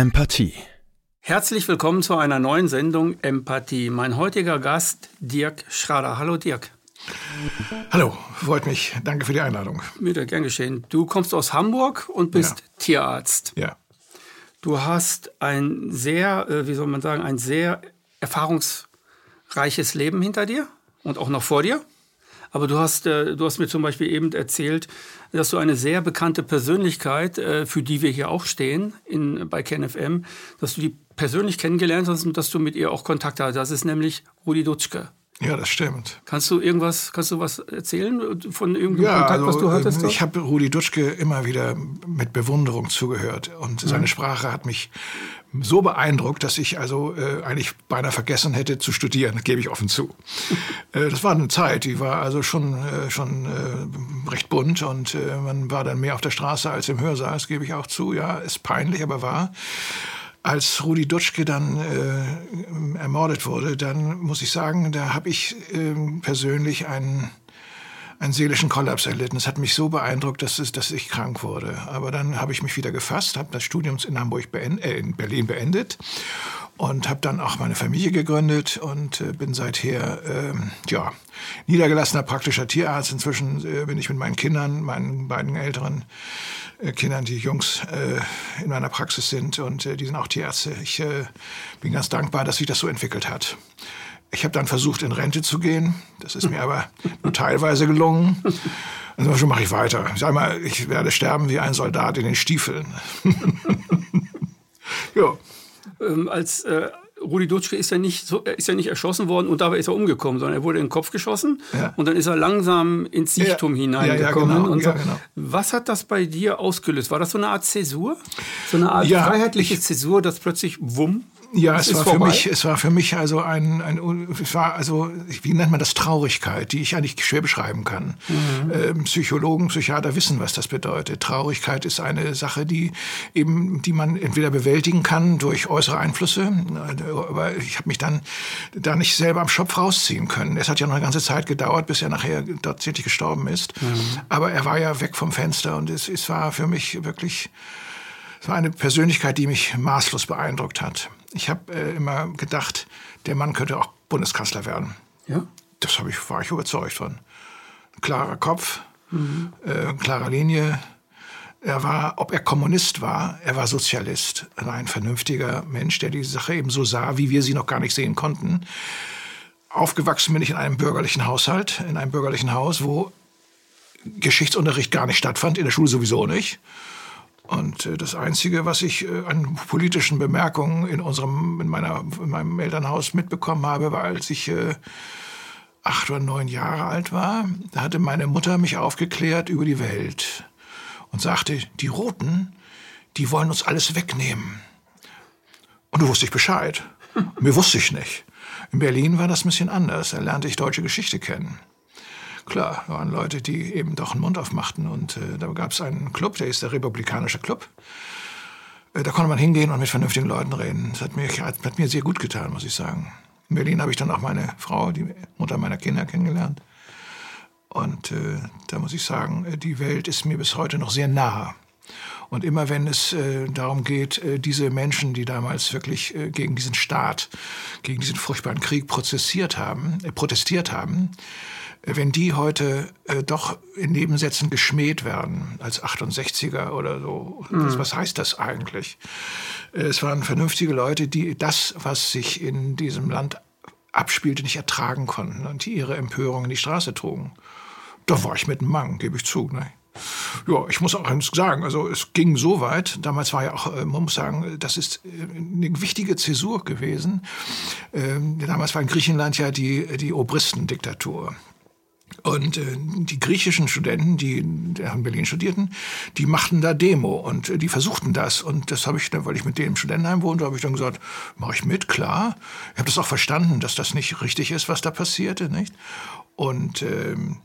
Empathie. Herzlich willkommen zu einer neuen Sendung Empathie. Mein heutiger Gast Dirk Schrader. Hallo Dirk. Hallo, freut mich. Danke für die Einladung. Wieder gern geschehen. Du kommst aus Hamburg und bist ja. Tierarzt. Ja. Du hast ein sehr, äh, wie soll man sagen, ein sehr erfahrungsreiches Leben hinter dir und auch noch vor dir. Aber du hast, äh, du hast mir zum Beispiel eben erzählt, dass du eine sehr bekannte Persönlichkeit, äh, für die wir hier auch stehen in, bei KenFM, dass du die persönlich kennengelernt hast und dass du mit ihr auch Kontakt hast. Das ist nämlich Rudi Dutschke. Ja, das stimmt. Kannst du irgendwas, kannst du was erzählen von irgendeinem ja, Kontakt, also, was du hattest? Ich habe Rudi Dutschke immer wieder mit Bewunderung zugehört und seine mhm. Sprache hat mich so beeindruckt, dass ich also äh, eigentlich beinahe vergessen hätte zu studieren, gebe ich offen zu. äh, das war eine Zeit, die war also schon, äh, schon äh, recht bunt und äh, man war dann mehr auf der Straße als im Hörsaal, das gebe ich auch zu. Ja, ist peinlich, aber wahr. Als Rudi Dutschke dann ermordet wurde, dann muss ich sagen, da habe ich äh, persönlich einen, einen seelischen Kollaps erlitten. Es hat mich so beeindruckt, dass, es, dass ich krank wurde. Aber dann habe ich mich wieder gefasst, habe das Studium in, Hamburg beendet, äh, in Berlin beendet und habe dann auch meine Familie gegründet und äh, bin seither ähm, ja, niedergelassener praktischer Tierarzt. Inzwischen äh, bin ich mit meinen Kindern, meinen beiden älteren äh, Kindern, die Jungs äh, in meiner Praxis sind und äh, die sind auch Tierärzte. Ich äh, bin ganz dankbar, dass sich das so entwickelt hat. Ich habe dann versucht, in Rente zu gehen. Das ist mir aber nur teilweise gelungen. Also schon mache ich weiter. Ich sag mal, ich werde sterben wie ein Soldat in den Stiefeln. ja. Ähm, als äh, Rudi Dutschke ist ja nicht so, ist ja nicht erschossen worden und dabei ist er umgekommen, sondern er wurde in den Kopf geschossen ja. und dann ist er langsam ins Sichtum ja. hineingekommen. Ja, genau. und so. Genau. Was hat das bei dir ausgelöst? War das so eine Art Zäsur? So eine Art freiheitliche ich, Zäsur, dass plötzlich wumm ja, es war, für mich, es war für mich also ein, ein es war also, wie nennt man das, Traurigkeit, die ich eigentlich schwer beschreiben kann. Mhm. Ähm, Psychologen, Psychiater wissen, was das bedeutet. Traurigkeit ist eine Sache, die eben, die man entweder bewältigen kann durch äußere Einflüsse, aber ich habe mich dann da nicht selber am Schopf rausziehen können. Es hat ja noch eine ganze Zeit gedauert, bis er nachher tatsächlich gestorben ist. Mhm. Aber er war ja weg vom Fenster und es, es war für mich wirklich, es war eine Persönlichkeit, die mich maßlos beeindruckt hat. Ich habe äh, immer gedacht, der Mann könnte auch Bundeskanzler werden. Ja? Das ich, war ich überzeugt von. klarer Kopf, mhm. äh, klare Linie. Er war, ob er Kommunist war, er war Sozialist. Ein vernünftiger Mensch, der die Sache eben so sah, wie wir sie noch gar nicht sehen konnten. Aufgewachsen bin ich in einem bürgerlichen Haushalt, in einem bürgerlichen Haus, wo Geschichtsunterricht gar nicht stattfand, in der Schule sowieso nicht. Und äh, das Einzige, was ich äh, an politischen Bemerkungen in, unserem, in, meiner, in meinem Elternhaus mitbekommen habe, war, als ich äh, acht oder neun Jahre alt war, da hatte meine Mutter mich aufgeklärt über die Welt und sagte, die Roten, die wollen uns alles wegnehmen. Und du wusste ich Bescheid. Mir wusste ich nicht. In Berlin war das ein bisschen anders. Da lernte ich deutsche Geschichte kennen. Klar, waren Leute, die eben doch einen Mund aufmachten. Und äh, da gab es einen Club, der ist der Republikanische Club. Äh, da konnte man hingehen und mit vernünftigen Leuten reden. Das hat mir, hat mir sehr gut getan, muss ich sagen. In Berlin habe ich dann auch meine Frau, die Mutter meiner Kinder, kennengelernt. Und äh, da muss ich sagen, äh, die Welt ist mir bis heute noch sehr nah. Und immer wenn es äh, darum geht, äh, diese Menschen, die damals wirklich äh, gegen diesen Staat, gegen diesen furchtbaren Krieg prozessiert haben, äh, protestiert haben, wenn die heute äh, doch in Nebensätzen geschmäht werden, als 68er oder so, mhm. was heißt das eigentlich? Äh, es waren vernünftige Leute, die das, was sich in diesem Land abspielte, nicht ertragen konnten und die ihre Empörung in die Straße trugen. Da war ich mit einem Mang, gebe ich zu. Ne? Ja, ich muss auch eins sagen, also es ging so weit, damals war ja auch, äh, man muss sagen, das ist äh, eine wichtige Zäsur gewesen. Ähm, damals war in Griechenland ja die, die Obristendiktatur. Und äh, die griechischen Studenten, die in Berlin studierten, die machten da Demo und äh, die versuchten das. Und das habe ich, weil ich mit denen im Studentenheim wohnte, habe ich dann gesagt, mache ich mit, klar. Ich habe das auch verstanden, dass das nicht richtig ist, was da passierte, nicht? Und ähm,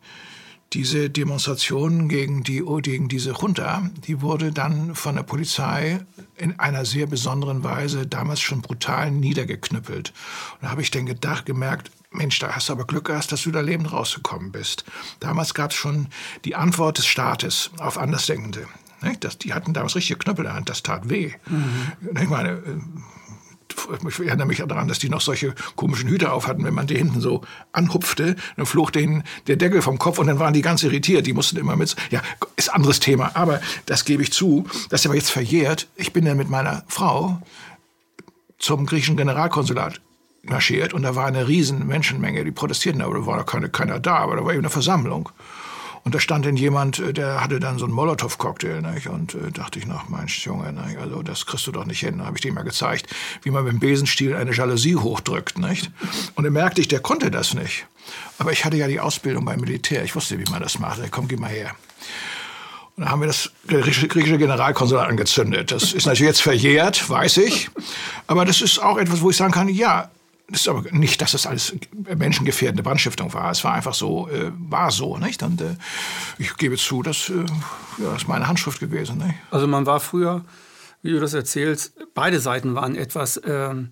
diese Demonstration gegen, die, gegen diese Junta, die wurde dann von der Polizei in einer sehr besonderen Weise damals schon brutal niedergeknüppelt. Und da habe ich dann gedacht, gemerkt, Mensch, da hast du aber Glück gehabt, dass du da lebend rausgekommen bist. Damals gab es schon die Antwort des Staates auf Andersdenkende. Nicht? Das, die hatten damals richtige Knüppel in der Hand, das tat weh. Mhm. Ich meine, äh, ich erinnere mich daran, dass die noch solche komischen Hüte auf hatten. Wenn man die hinten so anhupfte, dann flog denen der Deckel vom Kopf und dann waren die ganz irritiert. Die mussten immer mit. Ja, ist anderes Thema. Aber das gebe ich zu. Das ist aber jetzt verjährt. Ich bin dann mit meiner Frau zum griechischen Generalkonsulat marschiert und da war eine riesen Menschenmenge, die protestierten, aber da war keine, keiner da, aber da war eben eine Versammlung. Und da stand dann jemand, äh, der hatte dann so einen Molotow-Cocktail. Nicht? Und äh, dachte ich noch, Mensch, Junge, nicht? also das kriegst du doch nicht hin. Da habe ich dem mal gezeigt, wie man mit dem Besenstiel eine Jalousie hochdrückt. Nicht? Und dann merkte ich, der konnte das nicht. Aber ich hatte ja die Ausbildung beim Militär. Ich wusste, wie man das macht. Komm, geh mal her. Und dann haben wir das griechische Generalkonsulat angezündet. Das ist natürlich jetzt verjährt, weiß ich. Aber das ist auch etwas, wo ich sagen kann, ja, das ist aber nicht, dass das alles menschengefährdende Brandstiftung war. Es war einfach so, äh, war so, nicht? Und äh, ich gebe zu, das, äh, ja, das ist meine Handschrift gewesen. Nicht? Also man war früher, wie du das erzählst, beide Seiten waren etwas ähm,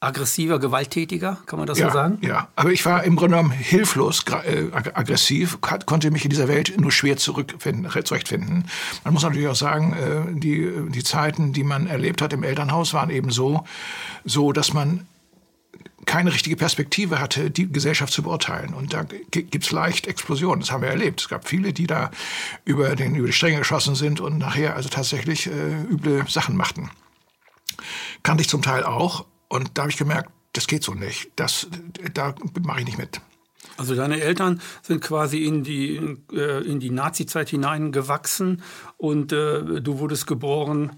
aggressiver, gewalttätiger, kann man das ja, so sagen? Ja, aber ich war im Grunde genommen hilflos äh, aggressiv, konnte mich in dieser Welt nur schwer zurückfinden, zurechtfinden. Man muss natürlich auch sagen, äh, die, die Zeiten, die man erlebt hat im Elternhaus, waren eben so, so dass man keine richtige Perspektive hatte, die Gesellschaft zu beurteilen. Und da gibt es leicht Explosionen. Das haben wir erlebt. Es gab viele, die da über, den, über die Stränge geschossen sind und nachher also tatsächlich äh, üble Sachen machten. Kannte ich zum Teil auch. Und da habe ich gemerkt, das geht so nicht. Das, da mache ich nicht mit. Also deine Eltern sind quasi in die, äh, in die Nazi-Zeit hineingewachsen und äh, du wurdest geboren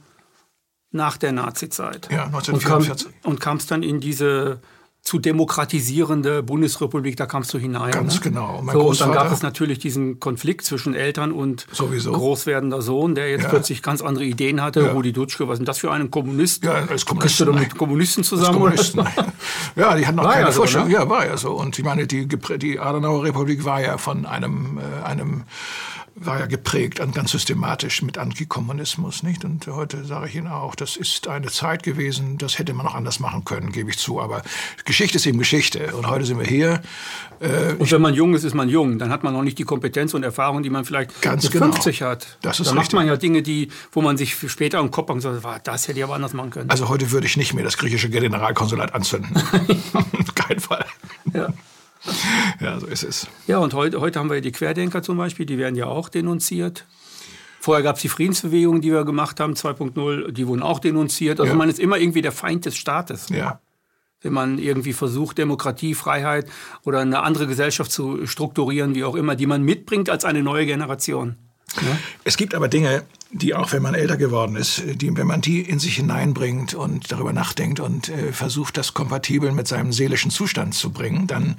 nach der Nazi-Zeit. Ja, 1944. Und, kam, und kamst dann in diese zu demokratisierende Bundesrepublik, da kamst du hinein. Ganz ne? genau. Mein so, und dann gab es natürlich diesen Konflikt zwischen Eltern und sowieso. großwerdender Sohn, der jetzt ja. plötzlich ganz andere Ideen hatte. Ja. Rudi Dutschke, was ist denn das für einen Kommunist? Ja, als Kommunist. du mit Kommunisten zusammen? Kommunisten. ja, die hatten auch war keine ja Vorstellung. So, ne? Ja, war ja so. Und ich meine, die, die Adenauer Republik war ja von einem, äh, einem war ja geprägt und ganz systematisch mit Antikommunismus, nicht? Und heute sage ich Ihnen auch, das ist eine Zeit gewesen, das hätte man auch anders machen können, gebe ich zu. Aber Geschichte ist eben Geschichte. Und heute sind wir hier. Äh, und wenn man jung ist, ist man jung. Dann hat man noch nicht die Kompetenz und Erfahrung, die man vielleicht ganz mit genau. 50 hat. Das ist Dann macht man ja Dinge, die, wo man sich später im Kopf sagt, das hätte ich aber anders machen können. Also heute würde ich nicht mehr das griechische Generalkonsulat anzünden. Kein Fall. Ja. Ja, so ist es. Ja, und heute, heute haben wir die Querdenker zum Beispiel, die werden ja auch denunziert. Vorher gab es die Friedensbewegung, die wir gemacht haben, 2.0, die wurden auch denunziert. Also ja. man ist immer irgendwie der Feind des Staates. Ja. Wenn man irgendwie versucht, Demokratie, Freiheit oder eine andere Gesellschaft zu strukturieren, wie auch immer, die man mitbringt als eine neue Generation. Ja? Es gibt aber Dinge, die auch, wenn man älter geworden ist, die, wenn man die in sich hineinbringt und darüber nachdenkt und äh, versucht, das kompatibel mit seinem seelischen Zustand zu bringen, dann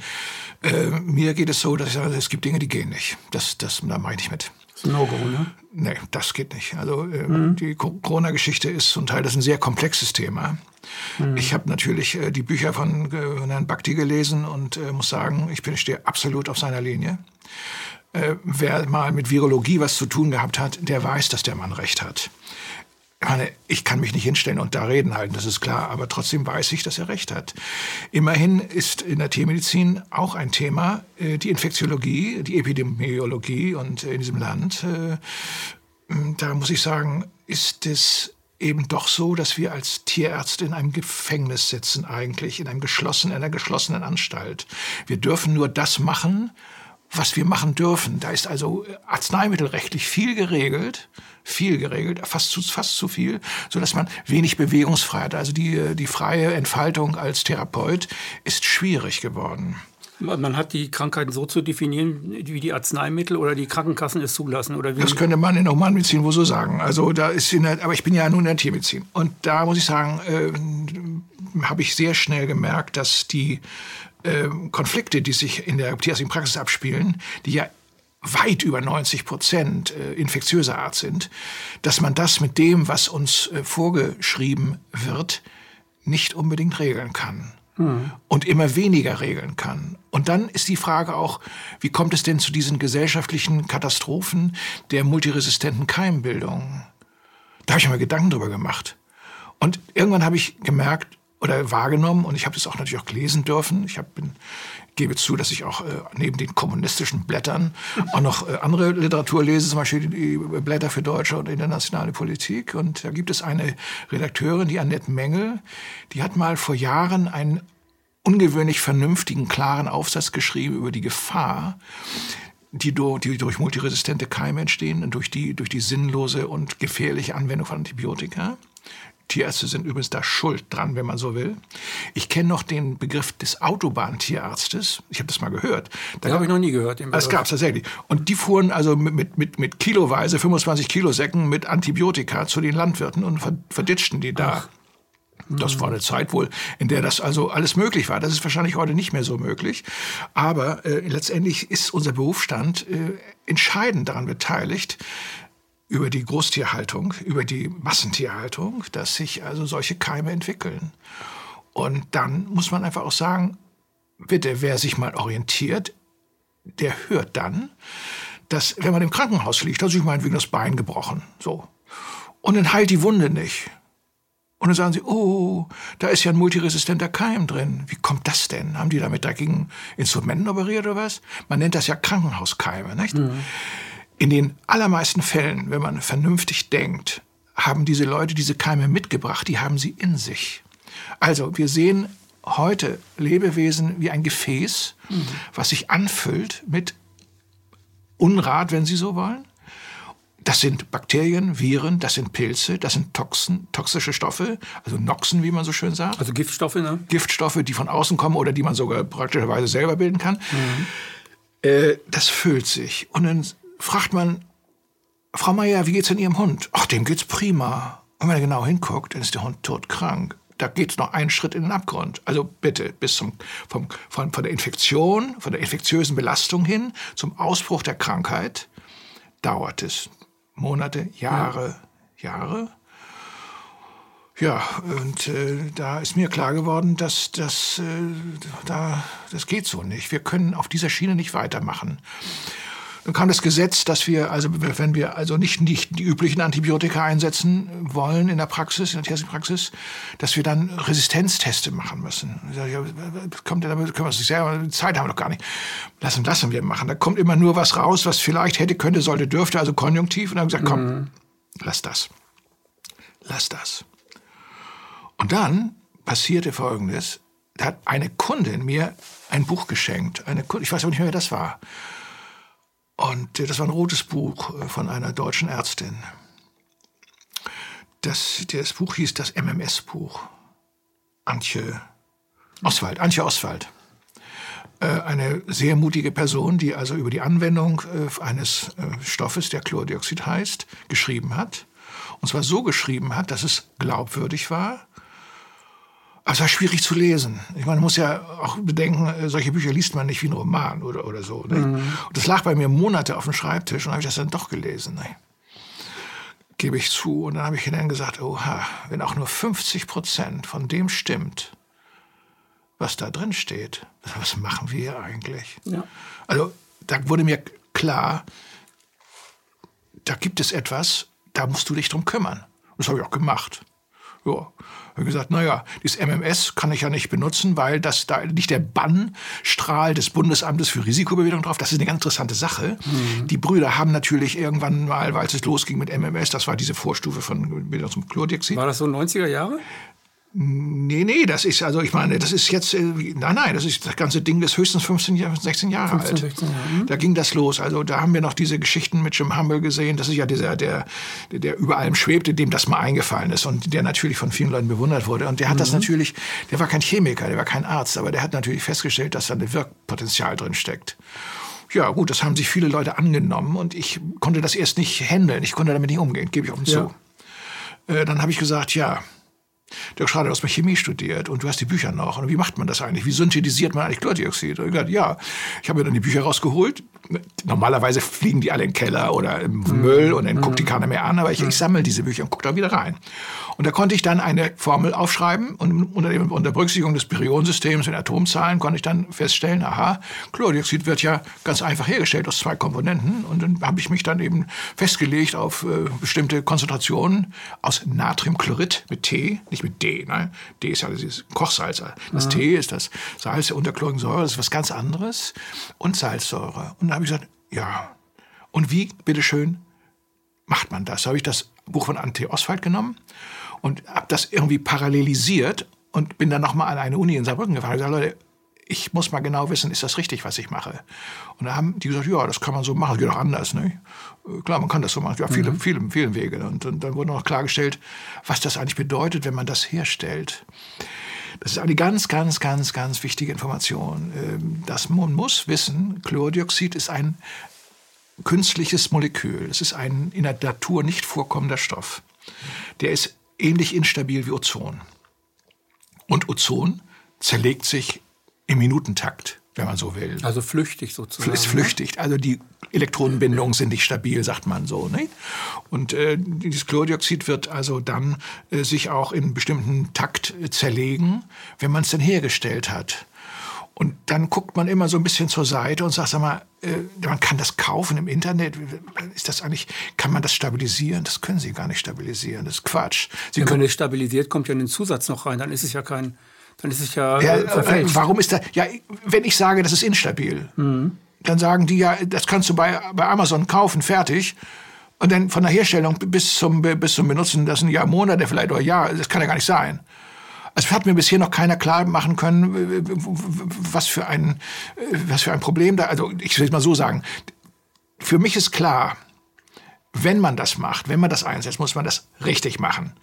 äh, mir geht es so, dass ich sage, es gibt Dinge, die gehen nicht. Das, das, da mache ich nicht mit. Das ist ein No-Go, ne? Nee, das geht nicht. Also äh, mhm. die Corona-Geschichte ist zum Teil das ist ein sehr komplexes Thema. Mhm. Ich habe natürlich äh, die Bücher von äh, Herrn Bhakti gelesen und äh, muss sagen, ich bin, stehe absolut auf seiner Linie wer mal mit Virologie was zu tun gehabt hat, der weiß, dass der Mann recht hat. Ich kann mich nicht hinstellen und da reden halten, das ist klar, aber trotzdem weiß ich, dass er recht hat. Immerhin ist in der Tiermedizin auch ein Thema äh, die Infektiologie, die Epidemiologie und äh, in diesem Land. Äh, da muss ich sagen, ist es eben doch so, dass wir als Tierärzte in einem Gefängnis sitzen eigentlich, in einem geschlossenen, einer geschlossenen Anstalt. Wir dürfen nur das machen, was wir machen dürfen. Da ist also arzneimittelrechtlich viel geregelt, viel geregelt, fast zu, fast zu viel, so dass man wenig Bewegungsfreiheit, also die, die freie Entfaltung als Therapeut ist schwierig geworden. Man hat die Krankheiten so zu definieren, wie die Arzneimittel oder die Krankenkassen es zulassen oder? Das könnte man in der Humanmedizin wohl so sagen. Also da ist in der, aber ich bin ja nun in der Tiermedizin und da muss ich sagen, äh, habe ich sehr schnell gemerkt, dass die äh, Konflikte, die sich in der tierärztlichen Praxis abspielen, die ja weit über 90 Prozent äh, infektiöser Art sind, dass man das mit dem, was uns äh, vorgeschrieben wird, nicht unbedingt regeln kann. Hm. Und immer weniger regeln kann. Und dann ist die Frage auch, wie kommt es denn zu diesen gesellschaftlichen Katastrophen der multiresistenten Keimbildung? Da habe ich mir Gedanken drüber gemacht. Und irgendwann habe ich gemerkt, oder wahrgenommen und ich habe das auch natürlich auch lesen dürfen. Ich hab, bin, gebe zu, dass ich auch äh, neben den kommunistischen Blättern auch noch äh, andere Literatur lese, zum Beispiel die Blätter für deutsche und internationale Politik. Und da gibt es eine Redakteurin, die Annette Mengel, die hat mal vor Jahren einen ungewöhnlich vernünftigen, klaren Aufsatz geschrieben über die Gefahr, die, die durch multiresistente Keime entstehen und durch die, durch die sinnlose und gefährliche Anwendung von Antibiotika. Tierärzte sind übrigens da schuld dran, wenn man so will. Ich kenne noch den Begriff des Autobahntierarztes. Ich habe das mal gehört. Da habe ich noch nie gehört. Das gab es tatsächlich. Und die fuhren also mit, mit, mit kiloweise, 25 Kilo Säcken mit Antibiotika zu den Landwirten und verditschten die da. Ach. Das war eine Zeit wohl, in der das also alles möglich war. Das ist wahrscheinlich heute nicht mehr so möglich. Aber äh, letztendlich ist unser Berufsstand äh, entscheidend daran beteiligt, über die Großtierhaltung, über die Massentierhaltung, dass sich also solche Keime entwickeln. Und dann muss man einfach auch sagen, bitte, wer sich mal orientiert, der hört dann, dass, wenn man im Krankenhaus liegt, also ich meinetwegen das Bein gebrochen, so, und dann heilt die Wunde nicht. Und dann sagen sie, oh, da ist ja ein multiresistenter Keim drin. Wie kommt das denn? Haben die da mit dreckigen Instrumenten operiert oder was? Man nennt das ja Krankenhauskeime, nicht? Mhm. In den allermeisten Fällen, wenn man vernünftig denkt, haben diese Leute diese Keime mitgebracht, die haben sie in sich. Also wir sehen heute Lebewesen wie ein Gefäß, mhm. was sich anfüllt mit Unrat, wenn Sie so wollen, das sind Bakterien, Viren, das sind Pilze, das sind Toxen, toxische Stoffe, also Noxen, wie man so schön sagt. Also Giftstoffe, ne? Giftstoffe, die von außen kommen oder die man sogar praktischerweise selber bilden kann. Mhm. Äh, das füllt sich. Und dann fragt man, Frau Meier, wie geht's denn Ihrem Hund? Ach, dem geht's prima. Und wenn er genau hinguckt, dann ist der Hund todkrank. Da geht's noch einen Schritt in den Abgrund. Also bitte, bis zum, vom, von, von der Infektion, von der infektiösen Belastung hin zum Ausbruch der Krankheit dauert es. Monate, Jahre, ja. Jahre. Ja, und äh, da ist mir klar geworden, dass das, äh, da, das geht so nicht. Wir können auf dieser Schiene nicht weitermachen. Dann kam das Gesetz, dass wir, also wenn wir also nicht, nicht die üblichen Antibiotika einsetzen wollen in der Praxis, in der tierischen Praxis, dass wir dann Resistenzteste machen müssen. Ich sage, ja, kommt ja, damit können wir uns nicht selber, Zeit haben wir doch gar nicht. Lassen, lassen wir machen. Da kommt immer nur was raus, was vielleicht hätte, könnte, sollte, dürfte, also konjunktiv. Und dann haben wir gesagt, komm, mhm. lass das. Lass das. Und dann passierte Folgendes. Da hat eine Kundin mir ein Buch geschenkt. Eine, ich weiß aber nicht mehr, wer das war. Und das war ein rotes Buch äh, von einer deutschen Ärztin. Das, das Buch hieß das MMS-Buch. Antje Oswald, Antje Oswald. Äh, eine sehr mutige Person, die also über die Anwendung äh, eines Stoffes, der Chlordioxid heißt, geschrieben hat. Und zwar so geschrieben hat, dass es glaubwürdig war, es war schwierig zu lesen. Ich meine, man muss ja auch bedenken, äh, solche Bücher liest man nicht wie ein Roman oder, oder so. Mhm. Und das lag bei mir Monate auf dem Schreibtisch und habe ich das dann doch gelesen. Ne? Gebe ich zu. Und dann habe ich dann gesagt, oha, wenn auch nur 50 Prozent von dem stimmt, was da drin steht, was machen wir eigentlich? Ja. Also da wurde mir klar, da gibt es etwas, da musst du dich drum kümmern. Das habe ich auch gemacht. Ja. Ich habe gesagt, naja, dieses MMS kann ich ja nicht benutzen, weil das da nicht der Bannstrahl des Bundesamtes für Risikobewertung drauf. Das ist eine ganz interessante Sache. Mhm. Die Brüder haben natürlich irgendwann mal, weil es losging mit MMS, das war diese Vorstufe von zum Chlordioxid. War das so 90er Jahre? Nee, nee, das ist, also ich meine, das ist jetzt, äh, nein, nein, das ist, das ganze Ding ist höchstens 15, 16 Jahre 15, alt. 16 Jahre. Mhm. Da ging das los. Also da haben wir noch diese Geschichten mit Jim Humble gesehen. Das ist ja dieser, der, der über allem schwebte, dem das mal eingefallen ist und der natürlich von vielen Leuten bewundert wurde. Und der hat mhm. das natürlich, der war kein Chemiker, der war kein Arzt, aber der hat natürlich festgestellt, dass da ein Wirkpotenzial drin steckt. Ja, gut, das haben sich viele Leute angenommen und ich konnte das erst nicht handeln. Ich konnte damit nicht umgehen, gebe ich offen ja. zu. Äh, dann habe ich gesagt, ja, Dirk Schrader, du hast mal Chemie studiert und du hast die Bücher noch. Und wie macht man das eigentlich? Wie synthetisiert man eigentlich Chlordioxid? Und ich gesagt, ja, ich habe mir dann die Bücher rausgeholt. Normalerweise fliegen die alle in den Keller oder im mhm. Müll und dann guckt die mhm. keiner mehr an. Aber ich, ich sammle diese Bücher und gucke da wieder rein. Und da konnte ich dann eine Formel aufschreiben und unter, dem, unter Berücksichtigung des Periodensystems in Atomzahlen konnte ich dann feststellen, aha, Chlordioxid wird ja ganz einfach hergestellt aus zwei Komponenten. Und dann habe ich mich dann eben festgelegt auf äh, bestimmte Konzentrationen aus Natriumchlorid mit T, nicht mit D. Ne? D ist ja dieses Kochsalz. Das ja. T ist das Salz der unterchlorigen Säure, das ist was ganz anderes. Und Salzsäure. Und dann habe ich gesagt, ja. Und wie, bitteschön, macht man das? Da habe ich das Buch von Ante Oswald genommen und habe das irgendwie parallelisiert und bin dann nochmal an eine Uni in Saarbrücken gefahren. Ich gesagt, Leute, ich muss mal genau wissen, ist das richtig, was ich mache? Und da haben die gesagt, ja, das kann man so machen, das geht auch anders. Ne? Klar, man kann das so machen. Ja, viele, mhm. viele, viele Wege. Und, und dann wurde noch klargestellt, was das eigentlich bedeutet, wenn man das herstellt. Das ist eine ganz, ganz, ganz, ganz wichtige Information. Ähm, das, man muss wissen, Chlordioxid ist ein künstliches Molekül. Es ist ein in der Natur nicht vorkommender Stoff. Der ist ähnlich instabil wie Ozon. Und Ozon zerlegt sich im Minutentakt, wenn man so will. Also flüchtig sozusagen. Ist ne? flüchtig. Also die Elektronenbindungen sind nicht stabil, sagt man so. Ne? Und äh, dieses Chlordioxid wird also dann äh, sich auch in bestimmten Takt äh, zerlegen, wenn man es denn hergestellt hat. Und dann guckt man immer so ein bisschen zur Seite und sagt, sag mal, äh, man kann das kaufen im Internet. Ist das eigentlich, kann man das stabilisieren? Das können Sie gar nicht stabilisieren. Das ist Quatsch. Sie Wenn man es stabilisiert, kommt ja ein Zusatz noch rein. Dann ist es ja kein, dann ist es ja, ja äh. Warum ist das? Ja, wenn ich sage, das ist instabil, mhm. dann sagen die ja, das kannst du bei, bei Amazon kaufen, fertig. Und dann von der Herstellung bis zum, bis zum Benutzen, das sind ja Monate vielleicht oder Jahre, das kann ja gar nicht sein. Also hat mir bisher noch keiner klar machen können, was für ein, was für ein Problem da, also ich will es mal so sagen. Für mich ist klar, wenn man das macht, wenn man das einsetzt, muss man das richtig machen.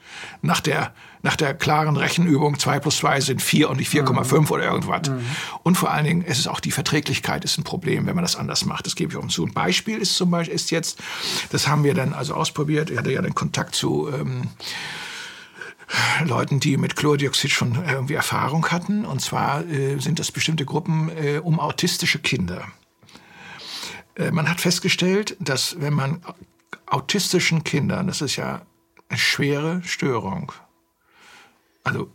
Nach der, nach der klaren Rechenübung 2 plus 2 sind 4 und nicht 4,5 mhm. oder irgendwas. Mhm. Und vor allen Dingen, es ist auch die Verträglichkeit ist ein Problem, wenn man das anders macht. Das gebe ich auch zu. Ein Beispiel ist zum Beispiel ist jetzt, das haben wir dann also ausprobiert. Ich hatte ja den Kontakt zu ähm, Leuten, die mit Chlordioxid schon irgendwie Erfahrung hatten. Und zwar äh, sind das bestimmte Gruppen äh, um autistische Kinder. Äh, man hat festgestellt, dass wenn man autistischen Kindern, das ist ja eine schwere Störung, also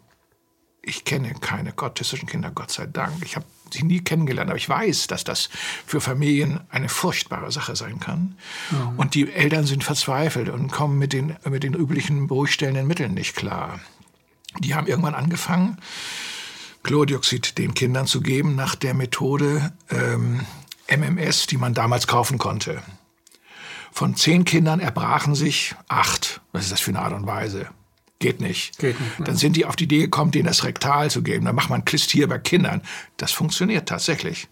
ich kenne keine autistischen Kinder, Gott sei Dank. Ich habe sie nie kennengelernt, aber ich weiß, dass das für Familien eine furchtbare Sache sein kann. Mhm. Und die Eltern sind verzweifelt und kommen mit den, mit den üblichen beruhigstellenden Mitteln nicht klar. Die haben irgendwann angefangen, Chlordioxid den Kindern zu geben nach der Methode ähm, MMS, die man damals kaufen konnte. Von zehn Kindern erbrachen sich acht. Was ist das für eine Art und Weise? Geht nicht. Geht nicht ne? Dann sind die auf die Idee gekommen, denen das Rektal zu geben. Dann macht man Klistier bei Kindern. Das funktioniert tatsächlich.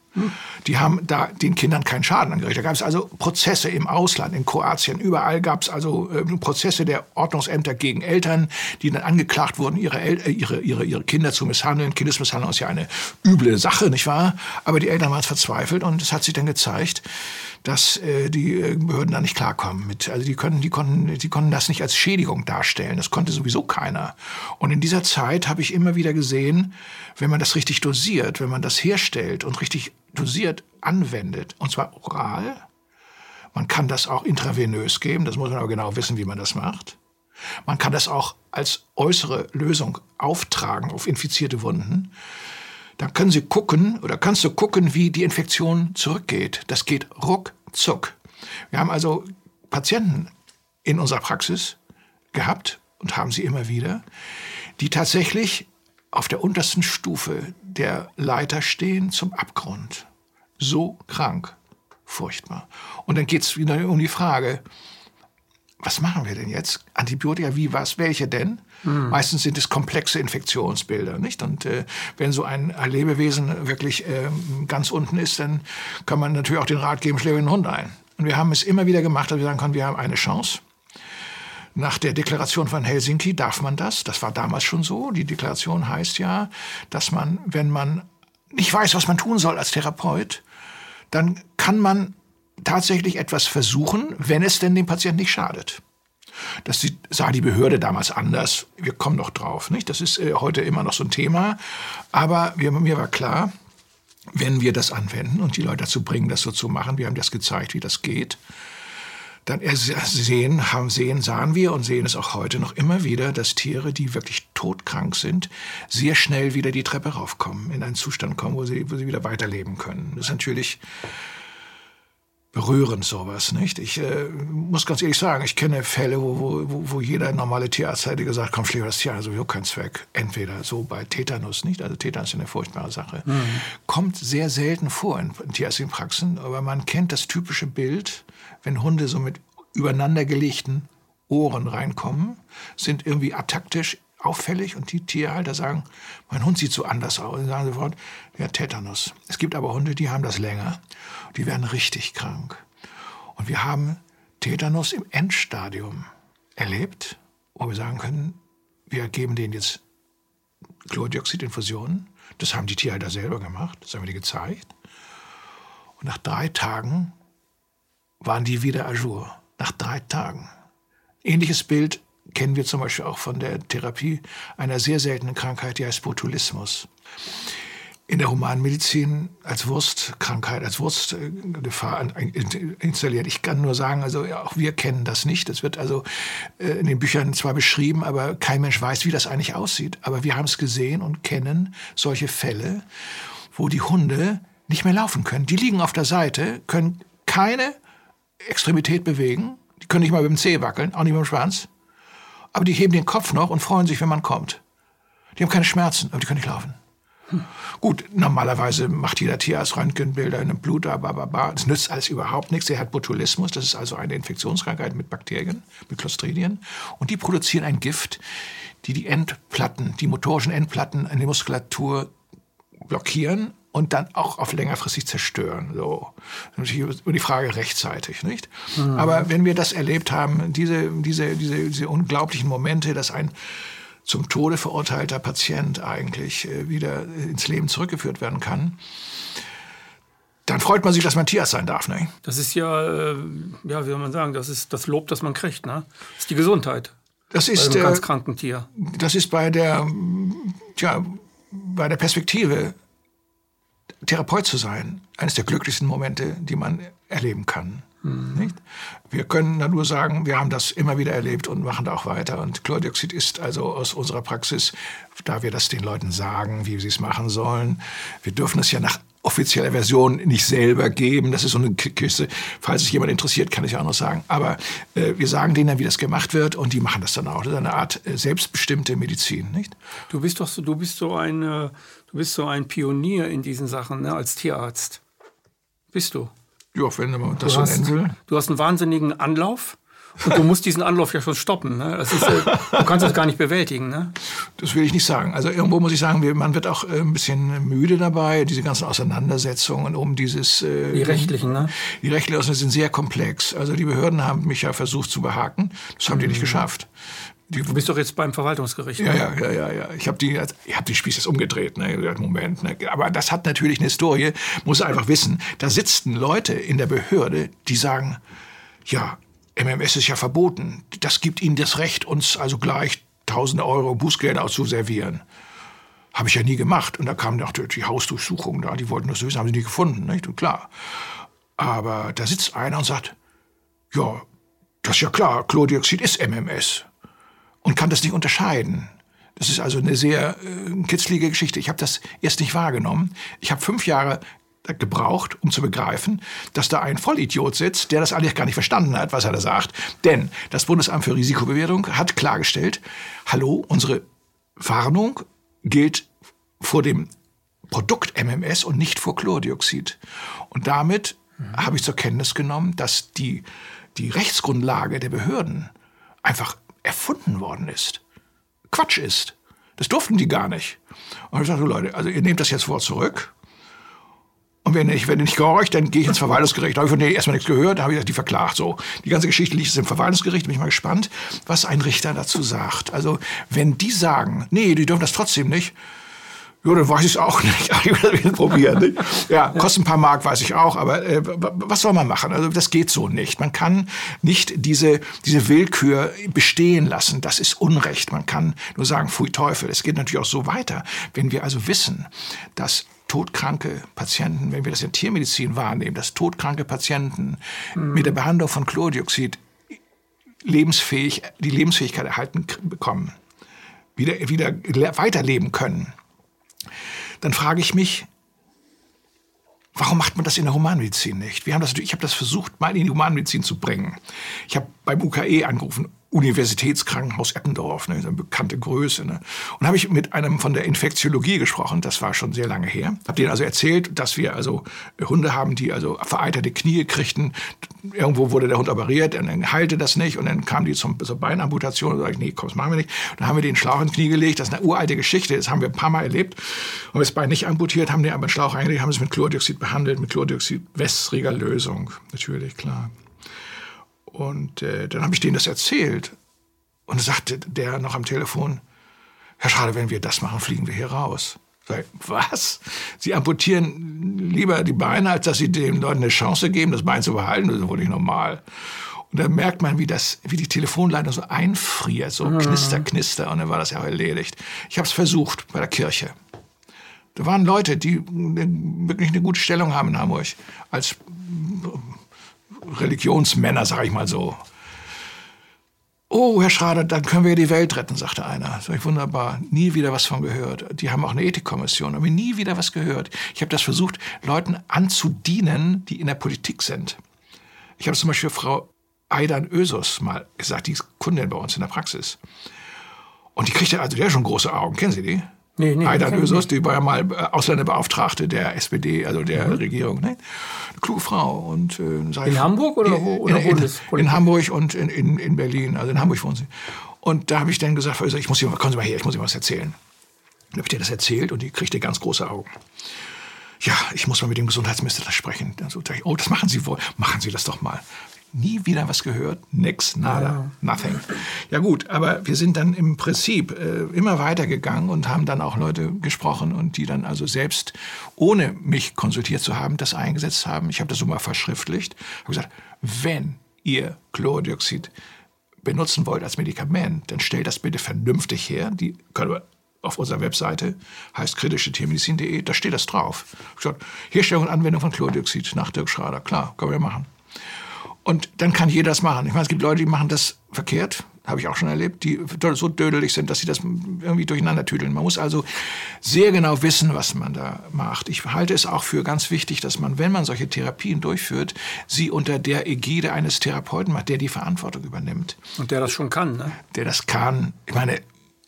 Die haben da den Kindern keinen Schaden angerichtet. Da gab es also Prozesse im Ausland, in Kroatien, überall gab es also äh, Prozesse der Ordnungsämter gegen Eltern, die dann angeklagt wurden, ihre, El äh, ihre, ihre, ihre Kinder zu misshandeln. Kindesmisshandlung ist ja eine üble Sache, nicht wahr? Aber die Eltern waren verzweifelt und es hat sich dann gezeigt, dass äh, die äh, Behörden da nicht klarkommen mit. Also die können, die konnten, die konnten das nicht als Schädigung darstellen. Das konnte sowieso keiner. Und in dieser Zeit habe ich immer wieder gesehen, wenn man das richtig dosiert, wenn man das herstellt und richtig dosiert anwendet, und zwar oral, man kann das auch intravenös geben, das muss man aber genau wissen, wie man das macht. Man kann das auch als äußere Lösung auftragen auf infizierte Wunden. Dann können Sie gucken oder kannst du gucken, wie die Infektion zurückgeht. Das geht ruckzuck. Wir haben also Patienten in unserer Praxis gehabt und haben sie immer wieder, die tatsächlich auf der untersten Stufe der Leiter stehen zum Abgrund. So krank. Furchtbar. Und dann geht es wieder um die Frage, was machen wir denn jetzt? Antibiotika, wie, was, welche denn? Mhm. Meistens sind es komplexe Infektionsbilder, nicht? Und äh, wenn so ein Lebewesen wirklich äh, ganz unten ist, dann kann man natürlich auch den Rat geben, schläge den Hund ein. Und wir haben es immer wieder gemacht, dass wir sagen können, wir haben eine Chance. Nach der Deklaration von Helsinki darf man das. Das war damals schon so. Die Deklaration heißt ja, dass man, wenn man nicht weiß, was man tun soll als Therapeut, dann kann man tatsächlich etwas versuchen, wenn es denn dem Patienten nicht schadet. Das sah die Behörde damals anders. Wir kommen noch drauf. Nicht? Das ist äh, heute immer noch so ein Thema. Aber mir war klar, wenn wir das anwenden und die Leute dazu bringen, das so zu machen, wir haben das gezeigt, wie das geht, dann sehen, haben, sehen, sahen wir und sehen es auch heute noch immer wieder, dass Tiere, die wirklich todkrank sind, sehr schnell wieder die Treppe raufkommen, in einen Zustand kommen, wo sie, wo sie wieder weiterleben können. Das ist natürlich berührend sowas, nicht? Ich äh, muss ganz ehrlich sagen, ich kenne Fälle, wo, wo, wo jeder normale Tierarzt hätte gesagt, komm, Pfleger, das Tier hat sowieso keinen Zweck. Entweder so bei Tetanus, nicht? Also Tetanus ist eine furchtbare Sache. Mhm. Kommt sehr selten vor in, in tierärztlichen Praxen, aber man kennt das typische Bild, wenn Hunde so mit übereinandergelegten Ohren reinkommen, sind irgendwie ataktisch, auffällig und die Tierhalter sagen, mein Hund sieht so anders aus. Und sagen sofort, ja, Tetanus. Es gibt aber Hunde, die haben das länger. Die werden richtig krank. Und wir haben Tetanus im Endstadium erlebt, wo wir sagen können, wir geben denen jetzt Chlordioxidinfusionen. Das haben die Tierhalter selber gemacht, das haben wir dir gezeigt. Und nach drei Tagen waren die wieder ajour. Nach drei Tagen. Ähnliches Bild kennen wir zum Beispiel auch von der Therapie einer sehr seltenen Krankheit, die heißt Botulismus. In der Humanmedizin als Wurstkrankheit, als Wurstgefahr installiert. Ich kann nur sagen, also auch wir kennen das nicht. Das wird also äh, in den Büchern zwar beschrieben, aber kein Mensch weiß, wie das eigentlich aussieht. Aber wir haben es gesehen und kennen solche Fälle, wo die Hunde nicht mehr laufen können. Die liegen auf der Seite, können keine Extremität bewegen, die können nicht mal mit dem Zeh wackeln, auch nicht mit dem Schwanz aber die heben den Kopf noch und freuen sich, wenn man kommt. Die haben keine Schmerzen, aber die können nicht laufen. Hm. Gut, normalerweise macht jeder Tierarzt Röntgenbilder in einem Blut, bababa. Das nützt alles überhaupt nichts. Er hat Botulismus, das ist also eine Infektionskrankheit mit Bakterien, mit Clostridien. Und die produzieren ein Gift, die die Endplatten, die motorischen Endplatten in der Muskulatur blockieren und dann auch auf längerfristig zerstören. So. Und die Frage rechtzeitig, nicht? Mhm. Aber wenn wir das erlebt haben, diese, diese, diese, diese unglaublichen Momente, dass ein zum Tode verurteilter Patient eigentlich äh, wieder ins Leben zurückgeführt werden kann, dann freut man sich, dass man Tierarzt sein darf. Ne? Das ist ja, äh, ja, wie soll man sagen, das ist das Lob, das man kriegt. Ne? Das ist die Gesundheit. Das ist bei einem ganz kranken Tier. Das ist bei der, ja, bei der Perspektive Therapeut zu sein, eines der glücklichsten Momente, die man erleben kann. Mhm. Wir können da nur sagen, wir haben das immer wieder erlebt und machen da auch weiter. Und Chlordioxid ist also aus unserer Praxis, da wir das den Leuten sagen, wie sie es machen sollen. Wir dürfen es ja nach offizieller Version nicht selber geben. Das ist so eine Kiste. Falls sich jemand interessiert, kann ich auch noch sagen. Aber äh, wir sagen denen dann, wie das gemacht wird und die machen das dann auch. Das ist eine Art äh, selbstbestimmte Medizin, nicht? Du bist doch so, du bist so ein, äh, du bist so ein Pionier in diesen Sachen, ne, als Tierarzt. Bist du? Ja, wenn man das du so hast, nennen will. Du hast einen wahnsinnigen Anlauf. Und du musst diesen Anlauf ja schon stoppen. Ne? Ist, du kannst das gar nicht bewältigen. Ne? Das will ich nicht sagen. Also irgendwo muss ich sagen, man wird auch äh, ein bisschen müde dabei, diese ganzen Auseinandersetzungen um dieses... Äh, die rechtlichen, ne? Die rechtlichen sind sehr komplex. Also die Behörden haben mich ja versucht zu behaken. Das haben mhm. die nicht mhm. geschafft. Die, du bist doch jetzt beim Verwaltungsgericht. Ja, ne? ja, ja, ja, ja. Ich habe die, ich hab die Spieß jetzt umgedreht, ne, Moment. Ne. Aber das hat natürlich eine Historie, muss einfach wissen. Da sitzen Leute in der Behörde, die sagen, ja, MMS ist ja verboten. Das gibt ihnen das Recht, uns also gleich tausende Euro Bußgelder auszuservieren. Habe ich ja nie gemacht. Und da kam noch die Hausdurchsuchung da, die wollten das wissen, haben sie nie gefunden, nicht? Und klar. Aber da sitzt einer und sagt, ja, das ist ja klar, Chlordioxid ist MMS. Und kann das nicht unterscheiden. Das ist also eine sehr äh, kitzlige Geschichte. Ich habe das erst nicht wahrgenommen. Ich habe fünf Jahre gebraucht, um zu begreifen, dass da ein Vollidiot sitzt, der das eigentlich gar nicht verstanden hat, was er da sagt. Denn das Bundesamt für Risikobewertung hat klargestellt, hallo, unsere Warnung gilt vor dem Produkt MMS und nicht vor Chlordioxid. Und damit mhm. habe ich zur Kenntnis genommen, dass die, die Rechtsgrundlage der Behörden einfach erfunden worden ist. Quatsch ist. Das durften die gar nicht. Und ich sagte, Leute, also ihr nehmt das jetzt vor zurück und wenn ich, wenn nicht gehorcht, dann gehe ich ins Verwaltungsgericht. Da habe ich von denen erstmal nichts gehört, da habe ich die verklagt. So, die ganze Geschichte liegt jetzt im Verwaltungsgericht. Bin ich mal gespannt, was ein Richter dazu sagt. Also, wenn die sagen, nee, die dürfen das trotzdem nicht, ja, dann weiß ich auch nicht. Ich will es probieren. Nicht? Ja, kostet ein paar Mark, weiß ich auch, aber äh, was soll man machen? Also das geht so nicht. Man kann nicht diese, diese Willkür bestehen lassen. Das ist Unrecht. Man kann nur sagen, pfui Teufel. Es geht natürlich auch so weiter. Wenn wir also wissen, dass todkranke Patienten, wenn wir das in Tiermedizin wahrnehmen, dass todkranke Patienten mhm. mit der Behandlung von Chlordioxid lebensfähig, die Lebensfähigkeit erhalten bekommen, wieder, wieder weiterleben können, dann frage ich mich, Warum macht man das in der Humanmedizin nicht? Wir haben das, ich habe das versucht, mal in die Humanmedizin zu bringen. Ich habe beim UKE angerufen, Universitätskrankenhaus Eppendorf, ne, eine bekannte Größe. Ne. Und habe ich mit einem von der Infektiologie gesprochen, das war schon sehr lange her. Habe denen also erzählt, dass wir also Hunde haben, die also vereiterte Knie kriegten. Irgendwo wurde der Hund operiert, dann heilte das nicht und dann kam die zum, zur Beinamputation und sage nee, komm, das machen wir nicht. Dann haben wir den Schlauch ins Knie gelegt, das ist eine uralte Geschichte, das haben wir ein paar Mal erlebt. Und das Bein nicht amputiert, haben den aber einen Schlauch eingelegt, haben es mit Chlordioxid behandelt, mit Chlordioxid, wässriger Lösung, natürlich, klar. Und äh, dann habe ich denen das erzählt. Und sagte der noch am Telefon, Herr Schade, wenn wir das machen, fliegen wir hier raus. Sag, was? Sie amputieren lieber die Beine, als dass Sie den Leuten eine Chance geben, das Bein zu behalten? Das ist wohl nicht normal. Und da merkt man, wie, das, wie die Telefonleitung so einfriert, so mhm. knister, knister. Und dann war das ja auch erledigt. Ich habe es versucht bei der Kirche. Da waren Leute, die wirklich eine gute Stellung haben in Hamburg. Als Religionsmänner, sag ich mal so. Oh, Herr Schrader, dann können wir die Welt retten, sagte einer. Sag ich, wunderbar. Nie wieder was von gehört. Die haben auch eine Ethikkommission, aber nie wieder was gehört. Ich habe das versucht, Leuten anzudienen, die in der Politik sind. Ich habe zum Beispiel Frau Aidan Ösus mal gesagt, die ist Kundin bei uns in der Praxis. Und die kriegte, also der schon große Augen. Kennen Sie die? Nee, nee, Aidan Ösos, die war ja mal äh, Ausländerbeauftragte der SPD, also der mhm. Regierung. Ne? Eine kluge Frau. Und, äh, in Hamburg oder wo? Oder in, in, in, Hamburg und in, in, in Berlin. Also in Hamburg wohnen sie. Und da habe ich dann gesagt, ich muss Ihnen, kommen Sie mal her, ich muss Ihnen was erzählen. Dann habe ich dir das erzählt und die kriegte ganz große Augen. Ja, ich muss mal mit dem Gesundheitsminister sprechen. Dann so, oh, das machen Sie wohl. Machen Sie das doch mal nie wieder was gehört, nix, nada, ja. nothing. Ja gut, aber wir sind dann im Prinzip äh, immer weitergegangen und haben dann auch Leute gesprochen und die dann also selbst, ohne mich konsultiert zu haben, das eingesetzt haben. Ich habe das so mal verschriftlicht, habe gesagt, wenn ihr Chlordioxid benutzen wollt als Medikament, dann stellt das bitte vernünftig her. Die können wir auf unserer Webseite, heißt kritischetiermedizin.de, da steht das drauf. Ich gesagt, Herstellung und Anwendung von Chlordioxid nach Dirk Schrader, klar, können wir machen. Und dann kann jeder das machen. Ich meine, es gibt Leute, die machen das verkehrt, habe ich auch schon erlebt, die so dödelig sind, dass sie das irgendwie durcheinander tüdeln. Man muss also sehr genau wissen, was man da macht. Ich halte es auch für ganz wichtig, dass man, wenn man solche Therapien durchführt, sie unter der Ägide eines Therapeuten macht, der die Verantwortung übernimmt. Und der das schon kann, ne? Der das kann. Ich meine,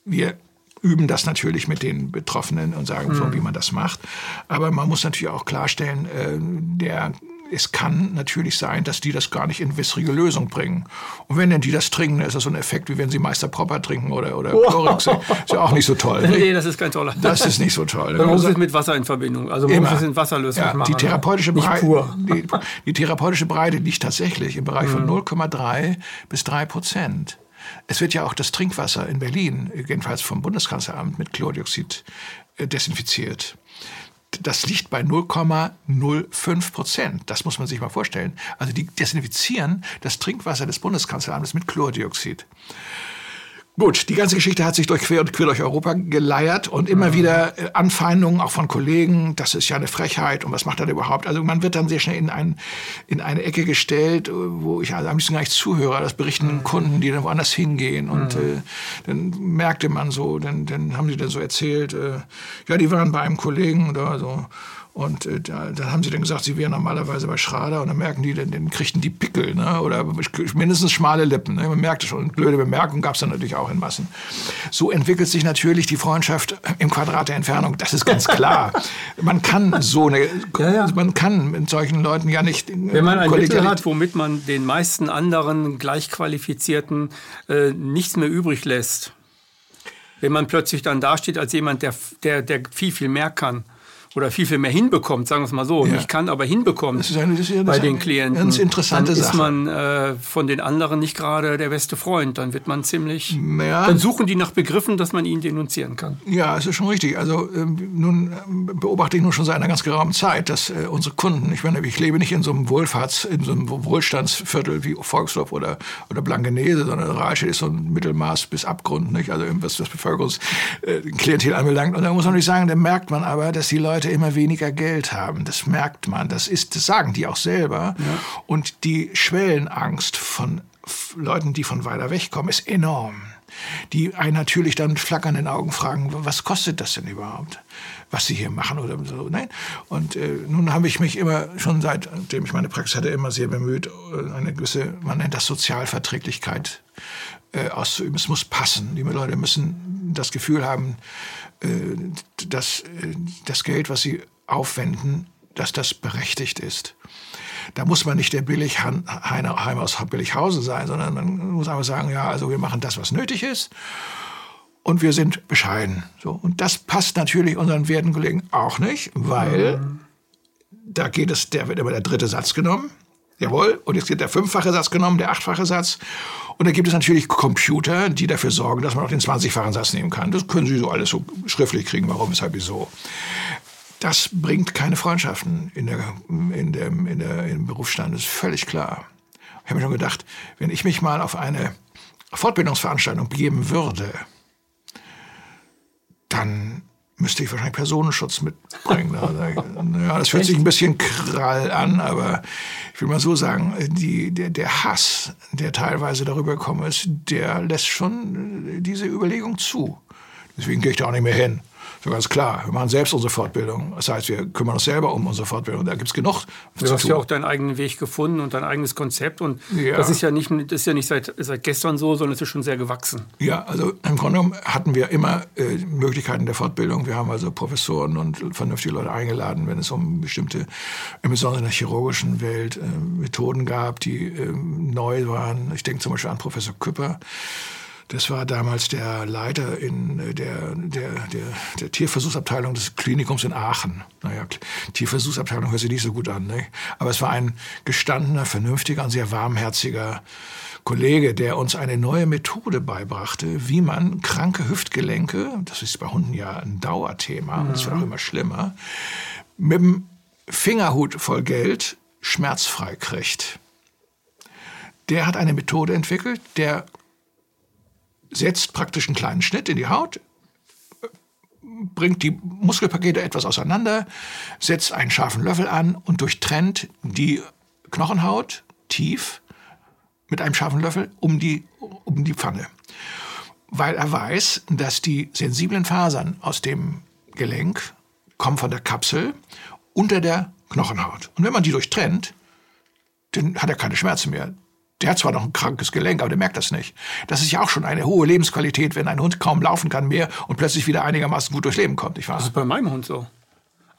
wir üben das natürlich mit den Betroffenen und sagen, mhm. wie man das macht. Aber man muss natürlich auch klarstellen, äh, der es kann natürlich sein, dass die das gar nicht in wässrige Lösung bringen. Und wenn denn die das trinken, dann ist das so ein Effekt, wie wenn sie Meister Proper trinken oder, oder Chlorix. ist ja auch nicht so toll. Nee, das ist kein toller. Das ist nicht so toll. Man muss es mit Wasser in Verbindung. Also man muss es in Wasserlösung ja, machen. Die therapeutische, Breite, die, die, therapeutische Breite liegt tatsächlich im Bereich von 0,3 mhm. bis 3 Prozent. Es wird ja auch das Trinkwasser in Berlin, jedenfalls vom Bundeskanzleramt, mit Chlordioxid äh, desinfiziert das liegt bei 0,05 Prozent. Das muss man sich mal vorstellen. Also die desinfizieren das Trinkwasser des Bundeskanzleramtes mit Chlordioxid. Gut, die ganze Geschichte hat sich durch quer und quer durch Europa geleiert und immer mhm. wieder äh, Anfeindungen auch von Kollegen, das ist ja eine Frechheit und was macht er denn überhaupt? Also man wird dann sehr schnell in, ein, in eine Ecke gestellt, äh, wo ich also am liebsten gar nicht zuhöre. Das berichten mhm. Kunden, die dann woanders hingehen und mhm. äh, dann merkte man so, dann, dann haben sie dann so erzählt, äh, ja, die waren bei einem Kollegen oder so und äh, da, dann haben sie dann gesagt, sie wären normalerweise bei Schrader und dann merken die, dann, dann kriegten die Pickel ne? oder mindestens schmale Lippen. Ne? Man merkte schon, blöde Bemerkungen gab es dann natürlich auch in Massen. So entwickelt sich natürlich die Freundschaft im Quadrat der Entfernung, das ist ganz klar. man kann so eine, ja, ja. man kann mit solchen Leuten ja nicht... Wenn man ein Mittel hat, womit man den meisten anderen Gleichqualifizierten äh, nichts mehr übrig lässt, wenn man plötzlich dann dasteht als jemand, der, der, der viel, viel mehr kann, oder viel, viel mehr hinbekommt, sagen wir es mal so. Ja. Nicht kann, aber hinbekommt das ist eine, das ist bei den Klienten. Ganz interessante dann ist man äh, von den anderen nicht gerade der beste Freund. Dann wird man ziemlich. Ja. Dann suchen die nach Begriffen, dass man ihn denunzieren kann. Ja, es ist schon richtig. Also ähm, nun ähm, beobachte ich nur schon seit einer ganz geraumen Zeit, dass äh, unsere Kunden, ich meine, ich lebe nicht in so einem Wohlfahrts-, in so einem Wohlstandsviertel wie Volksdorf oder, oder Blankenese, sondern Rahlstedt ist so ein Mittelmaß bis Abgrund, nicht? Also was das Bevölkerungsklientel äh, anbelangt. Und da muss man nicht sagen, da merkt man aber, dass die Leute Leute immer weniger Geld haben. Das merkt man. Das ist, das sagen die auch selber. Ja. Und die Schwellenangst von Leuten, die von weiter weg kommen, ist enorm. Die einen natürlich dann mit flackernden Augen fragen, was kostet das denn überhaupt, was sie hier machen oder so. Nein. Und äh, nun habe ich mich immer schon seitdem ich meine Praxis hatte immer sehr bemüht, äh, eine gewisse, man nennt das Sozialverträglichkeit äh, auszuüben. Es muss passen. Die Leute müssen das Gefühl haben, dass äh, das Geld, was sie aufwenden, dass das berechtigt ist. Da muss man nicht der Billigheim aus Billighausen sein, sondern man muss einfach sagen, ja, also wir machen das, was nötig ist und wir sind bescheiden. So. Und das passt natürlich unseren werten Kollegen auch nicht, weil da geht es, der wird immer der dritte Satz genommen. Jawohl, und jetzt wird der fünffache Satz genommen, der achtfache Satz. Und da gibt es natürlich Computer, die dafür sorgen, dass man auch den 20-fachen Satz nehmen kann. Das können Sie so alles so schriftlich kriegen, warum, weshalb, wieso. Das bringt keine Freundschaften in der, in der, in der, im Berufsstand, das ist völlig klar. Ich habe mir schon gedacht, wenn ich mich mal auf eine Fortbildungsveranstaltung begeben würde, dann müsste ich wahrscheinlich Personenschutz mitbringen. ja, das hört sich ein bisschen krall an, aber ich will mal so sagen, die, der, der Hass, der teilweise darüber gekommen ist, der lässt schon diese Überlegung zu. Deswegen gehe ich da auch nicht mehr hin. So ganz klar. Wir machen selbst unsere Fortbildung. Das heißt, wir kümmern uns selber um unsere Fortbildung. Da gibt es genug. Du hast tun. ja auch deinen eigenen Weg gefunden und dein eigenes Konzept. Und ja. das ist ja nicht, das ist ja nicht seit, seit gestern so, sondern es ist schon sehr gewachsen. Ja, also im Grunde genommen hatten wir immer äh, Möglichkeiten der Fortbildung. Wir haben also Professoren und vernünftige Leute eingeladen, wenn es um bestimmte, insbesondere in der chirurgischen Welt, äh, Methoden gab, die äh, neu waren. Ich denke zum Beispiel an Professor Küpper das war damals der Leiter in äh, der, der, der, der Tierversuchsabteilung des Klinikums in Aachen. Naja, Tierversuchsabteilung hört sich nicht so gut an. Ne? Aber es war ein gestandener, vernünftiger und sehr warmherziger Kollege, der uns eine neue Methode beibrachte, wie man kranke Hüftgelenke, das ist bei Hunden ja ein Dauerthema, mhm. das wird auch immer schlimmer, mit dem Fingerhut voll Geld schmerzfrei kriegt. Der hat eine Methode entwickelt, der setzt praktisch einen kleinen Schnitt in die Haut, bringt die Muskelpakete etwas auseinander, setzt einen scharfen Löffel an und durchtrennt die Knochenhaut tief mit einem scharfen Löffel um die, um die Pfanne. Weil er weiß, dass die sensiblen Fasern aus dem Gelenk kommen von der Kapsel unter der Knochenhaut. Und wenn man die durchtrennt, dann hat er keine Schmerzen mehr der hat zwar noch ein krankes Gelenk, aber der merkt das nicht. Das ist ja auch schon eine hohe Lebensqualität, wenn ein Hund kaum laufen kann mehr und plötzlich wieder einigermaßen gut durchs Leben kommt. Wahr? Das ist bei meinem Hund so.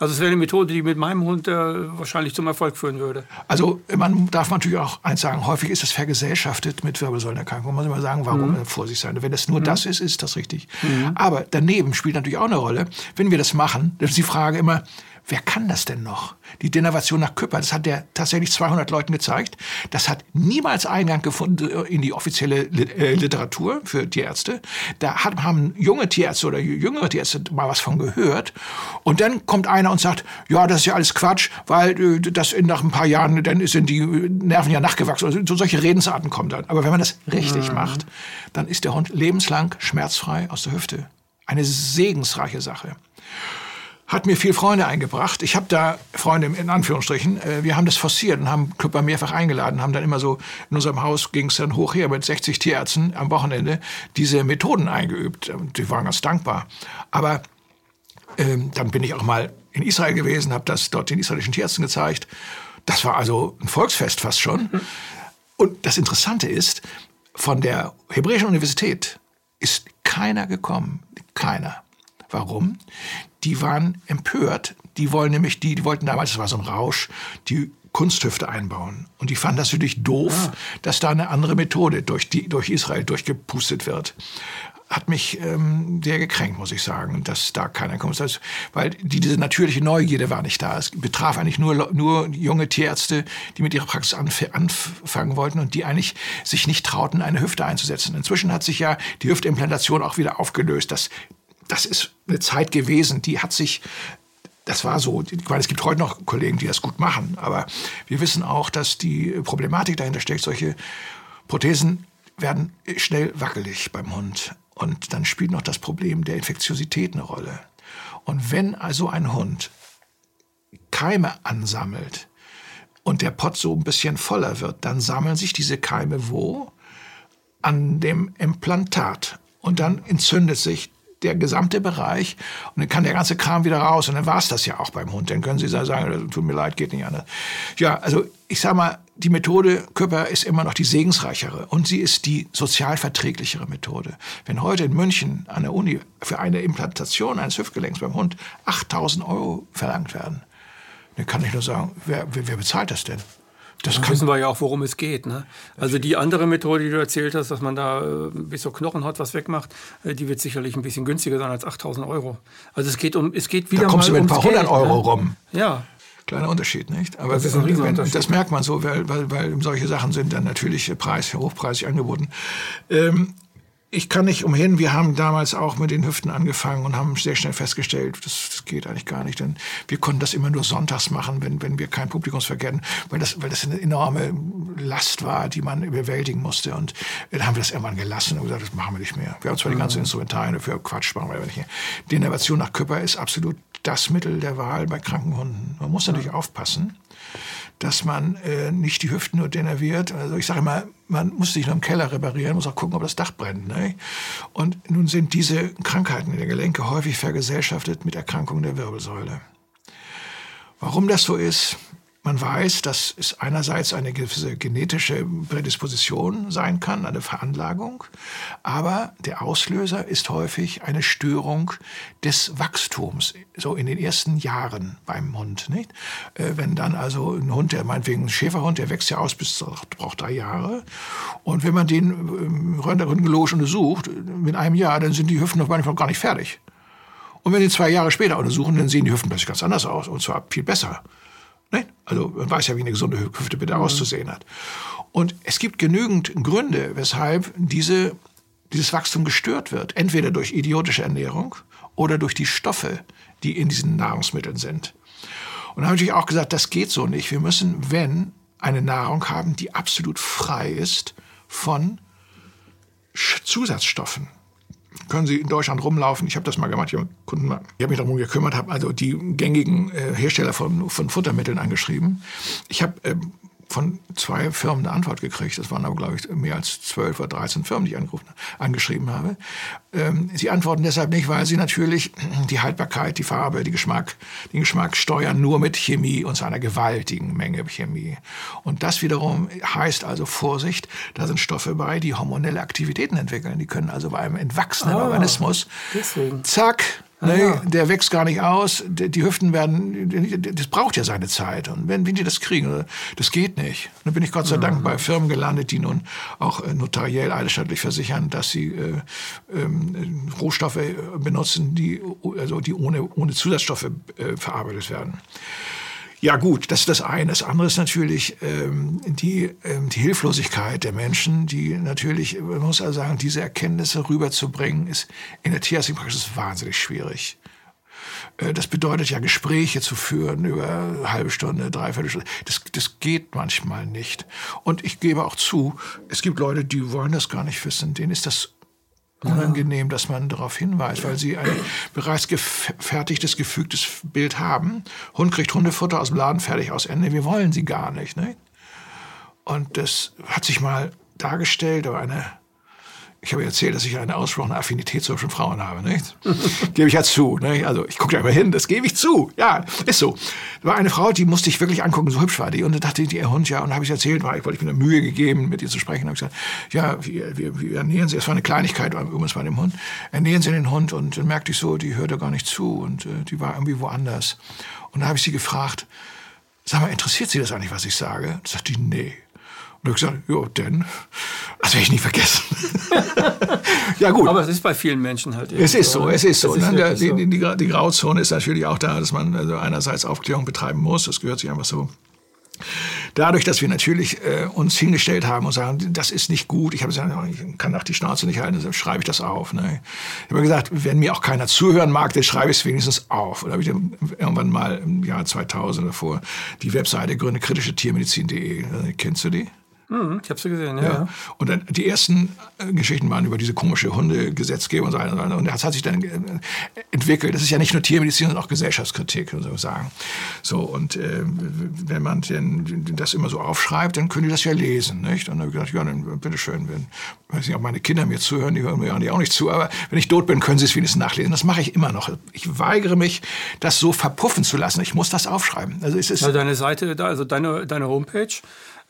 Also es wäre eine Methode, die mit meinem Hund äh, wahrscheinlich zum Erfolg führen würde. Also man darf natürlich auch eins sagen, häufig ist es vergesellschaftet mit Wirbelsäulenerkrankungen. Man muss immer sagen, warum mhm. Vorsicht sein. Wenn es nur mhm. das ist, ist das richtig. Mhm. Aber daneben spielt natürlich auch eine Rolle, wenn wir das machen, dann ist die Frage immer, wer kann das denn noch? Die Denervation nach Küpper, das hat der tatsächlich 200 Leuten gezeigt. Das hat niemals Eingang gefunden in die offizielle äh, Literatur für Tierärzte. Da haben junge Tierärzte oder jüngere Tierärzte mal was von gehört. Und dann kommt einer und sagt, ja, das ist ja alles Quatsch, weil äh, das nach ein paar Jahren, dann sind die Nerven ja nachgewachsen. Also so solche Redensarten kommen dann. Aber wenn man das richtig mhm. macht, dann ist der Hund lebenslang schmerzfrei aus der Hüfte. Eine segensreiche Sache hat mir viel Freunde eingebracht. Ich habe da Freunde in Anführungsstrichen. Äh, wir haben das forciert und haben Küpper mehrfach eingeladen, haben dann immer so in unserem Haus ging es dann hoch her mit 60 Tierärzten am Wochenende diese Methoden eingeübt. Die waren ganz dankbar. Aber ähm, dann bin ich auch mal in Israel gewesen, habe das dort den israelischen Tierärzten gezeigt. Das war also ein Volksfest fast schon. Und das Interessante ist, von der Hebräischen Universität ist keiner gekommen. Keiner. Warum? Die waren empört. Die wollen nämlich, die, die wollten damals, das war so ein Rausch, die Kunsthüfte einbauen. Und die fanden das natürlich doof, ah. dass da eine andere Methode durch, die, durch Israel durchgepustet wird. Hat mich ähm, sehr gekränkt, muss ich sagen, dass da keiner kommt. Das, weil die, diese natürliche Neugierde war nicht da. Es betraf eigentlich nur, nur junge Tierärzte, die mit ihrer Praxis anf anfangen wollten und die eigentlich sich nicht trauten, eine Hüfte einzusetzen. Inzwischen hat sich ja die Hüftimplantation auch wieder aufgelöst. Das das ist eine Zeit gewesen, die hat sich das war so. Ich meine, es gibt heute noch Kollegen, die das gut machen, aber wir wissen auch, dass die Problematik dahinter steckt. Solche Prothesen werden schnell wackelig beim Hund. Und dann spielt noch das Problem der Infektiosität eine Rolle. Und wenn also ein Hund Keime ansammelt und der Pott so ein bisschen voller wird, dann sammeln sich diese Keime wo? an dem Implantat. Und dann entzündet sich der gesamte Bereich und dann kann der ganze Kram wieder raus und dann war es das ja auch beim Hund. Dann können Sie sagen, tut mir leid, geht nicht anders. Ja, also ich sag mal, die Methode Küpper ist immer noch die segensreichere und sie ist die sozial verträglichere Methode. Wenn heute in München an der Uni für eine Implantation eines Hüftgelenks beim Hund 8000 Euro verlangt werden, dann kann ich nur sagen, wer, wer bezahlt das denn? Das wissen wir ja auch, worum es geht. Ne? Also die andere Methode, die du erzählt hast, dass man da äh, bis zur Knochenhaut was wegmacht, äh, die wird sicherlich ein bisschen günstiger sein als 8000 Euro. Also es geht um, es geht wieder da kommst mal du mit ein paar hundert Euro ne? rum. Ja. Kleiner Unterschied, nicht? Aber das, ist ein wenn, das merkt man so, weil, weil, weil solche Sachen sind dann natürlich Preis, hochpreisig angeboten. Ähm, ich kann nicht umhin. Wir haben damals auch mit den Hüften angefangen und haben sehr schnell festgestellt, das, das, geht eigentlich gar nicht, denn wir konnten das immer nur sonntags machen, wenn, wenn wir kein Publikumsverkehr hatten, weil das, weil das eine enorme Last war, die man überwältigen musste. Und dann haben wir das irgendwann gelassen und gesagt, das machen wir nicht mehr. Wir haben zwar mhm. die ganzen Instrumentarien für Quatsch, machen wir aber nicht mehr. Die Innovation nach Küpper ist absolut das Mittel der Wahl bei kranken Hunden. Man muss natürlich aufpassen dass man äh, nicht die Hüften nur denerviert. Also ich sage immer, man muss sich nur im Keller reparieren, muss auch gucken, ob das Dach brennt. Ne? Und nun sind diese Krankheiten in der Gelenke häufig vergesellschaftet mit Erkrankungen der Wirbelsäule. Warum das so ist, man weiß, dass es einerseits eine gewisse genetische Prädisposition sein kann, eine Veranlagung, aber der Auslöser ist häufig eine Störung des Wachstums, so in den ersten Jahren beim Hund. Nicht? Äh, wenn dann also ein Hund, der meinetwegen ein Schäferhund, der wächst ja aus bis braucht drei Jahre, und wenn man den ähm, röntgenologisch untersucht, mit einem Jahr, dann sind die Hüften noch manchmal gar nicht fertig. Und wenn die zwei Jahre später untersuchen, dann sehen die Hüften plötzlich ganz anders aus, und zwar viel besser. Ne? Also man weiß ja, wie eine gesunde Hüfte bitte mhm. auszusehen hat. Und es gibt genügend Gründe, weshalb diese, dieses Wachstum gestört wird. Entweder durch idiotische Ernährung oder durch die Stoffe, die in diesen Nahrungsmitteln sind. Und da habe ich auch gesagt, das geht so nicht. Wir müssen, wenn, eine Nahrung haben, die absolut frei ist von Zusatzstoffen können Sie in Deutschland rumlaufen. Ich habe das mal gemacht, ich habe Kunden, ich habe mich darum gekümmert, habe also die gängigen äh, Hersteller von, von Futtermitteln angeschrieben. Ich habe äh, von zwei Firmen eine Antwort gekriegt. Das waren aber, glaube ich, mehr als zwölf oder dreizehn Firmen, die ich angeschrieben habe. Ähm, sie antworten deshalb nicht, weil sie natürlich die Haltbarkeit, die Farbe, die Geschmack, den Geschmack steuern nur mit Chemie und zu einer gewaltigen Menge Chemie. Und das wiederum heißt also Vorsicht, da sind Stoffe bei, die hormonelle Aktivitäten entwickeln. Die können also bei einem entwachsenen ah, Organismus, deswegen. zack, Ne, der wächst gar nicht aus. Die Hüften werden, das braucht ja seine Zeit. Und wenn, wenn die das kriegen, das geht nicht. Dann bin ich Gott sei Dank mhm. bei Firmen gelandet, die nun auch äh, notariell eidesstattlich versichern, dass sie äh, ähm, Rohstoffe äh, benutzen, die, also die ohne, ohne Zusatzstoffe äh, verarbeitet werden. Ja gut, das ist das eine. Das andere ist natürlich ähm, die, ähm, die Hilflosigkeit der Menschen, die natürlich, man muss also sagen, diese Erkenntnisse rüberzubringen, ist in der Tierärztlichen Praxis wahnsinnig schwierig. Äh, das bedeutet ja, Gespräche zu führen über eine halbe Stunde, dreiviertel Stunde. Das, das geht manchmal nicht. Und ich gebe auch zu, es gibt Leute, die wollen das gar nicht wissen. Denen ist das unangenehm, dass man darauf hinweist, weil sie ein bereits gefertigtes, gefügtes Bild haben. Hund kriegt Hundefutter aus dem Laden fertig aus Ende. Wir wollen sie gar nicht. Ne? Und das hat sich mal dargestellt, aber eine ich habe erzählt, dass ich eine ausgesprochene Affinität zu hübschen Frauen habe, nicht? gebe ich ja zu. Nicht? Also ich gucke da immer hin, das gebe ich zu. Ja, ist so. Da war eine Frau, die musste ich wirklich angucken, so hübsch war die. Und da dachte ich, ihr Hund, ja, und habe ich erzählt, war, ich wollte mir eine Mühe gegeben, mit ihr zu sprechen. habe ich gesagt, ja, wir, wir, wir ernähren sie, es war eine Kleinigkeit übrigens bei dem Hund, ernähren sie den Hund. Und dann merkte ich so, die hörte gar nicht zu und äh, die war irgendwie woanders. Und da habe ich sie gefragt, sag mal, interessiert Sie das eigentlich, was ich sage? Da sagte die, nee. Und ich gesagt, ja, denn, das werde ich nie vergessen. ja, gut. Aber es ist bei vielen Menschen halt. Es ist so, es ist so. Ist ne? die, die, die, die, Grauzone ist natürlich auch da, dass man also einerseits Aufklärung betreiben muss, das gehört sich einfach so. Dadurch, dass wir natürlich äh, uns hingestellt haben und sagen, das ist nicht gut, ich habe gesagt, ich kann auch die Schnauze nicht halten, deshalb schreibe ich das auf. Ne? Ich habe gesagt, wenn mir auch keiner zuhören mag, dann schreibe ich es wenigstens auf. Und da habe ich irgendwann mal im Jahr 2000 davor die Webseite gründekritische Tiermedizin.de. Kennst du die? Mhm, ich habe sie gesehen, ja. ja. Und dann die ersten äh, Geschichten waren über diese komische Hundegesetzgebung und so weiter. Und das hat sich dann äh, entwickelt. Das ist ja nicht nur Tiermedizin, sondern auch Gesellschaftskritik, so sagen. So, und äh, wenn man denn das immer so aufschreibt, dann können die das ja lesen, nicht? Und dann habe ich gedacht, ja, dann bitteschön, wenn, weiß nicht, ob meine Kinder mir zuhören, die hören mir auch nicht zu, aber wenn ich tot bin, können sie es wenigstens nachlesen. Das mache ich immer noch. Ich weigere mich, das so verpuffen zu lassen. Ich muss das aufschreiben. Also es ist... Also deine Seite, also deine, deine Homepage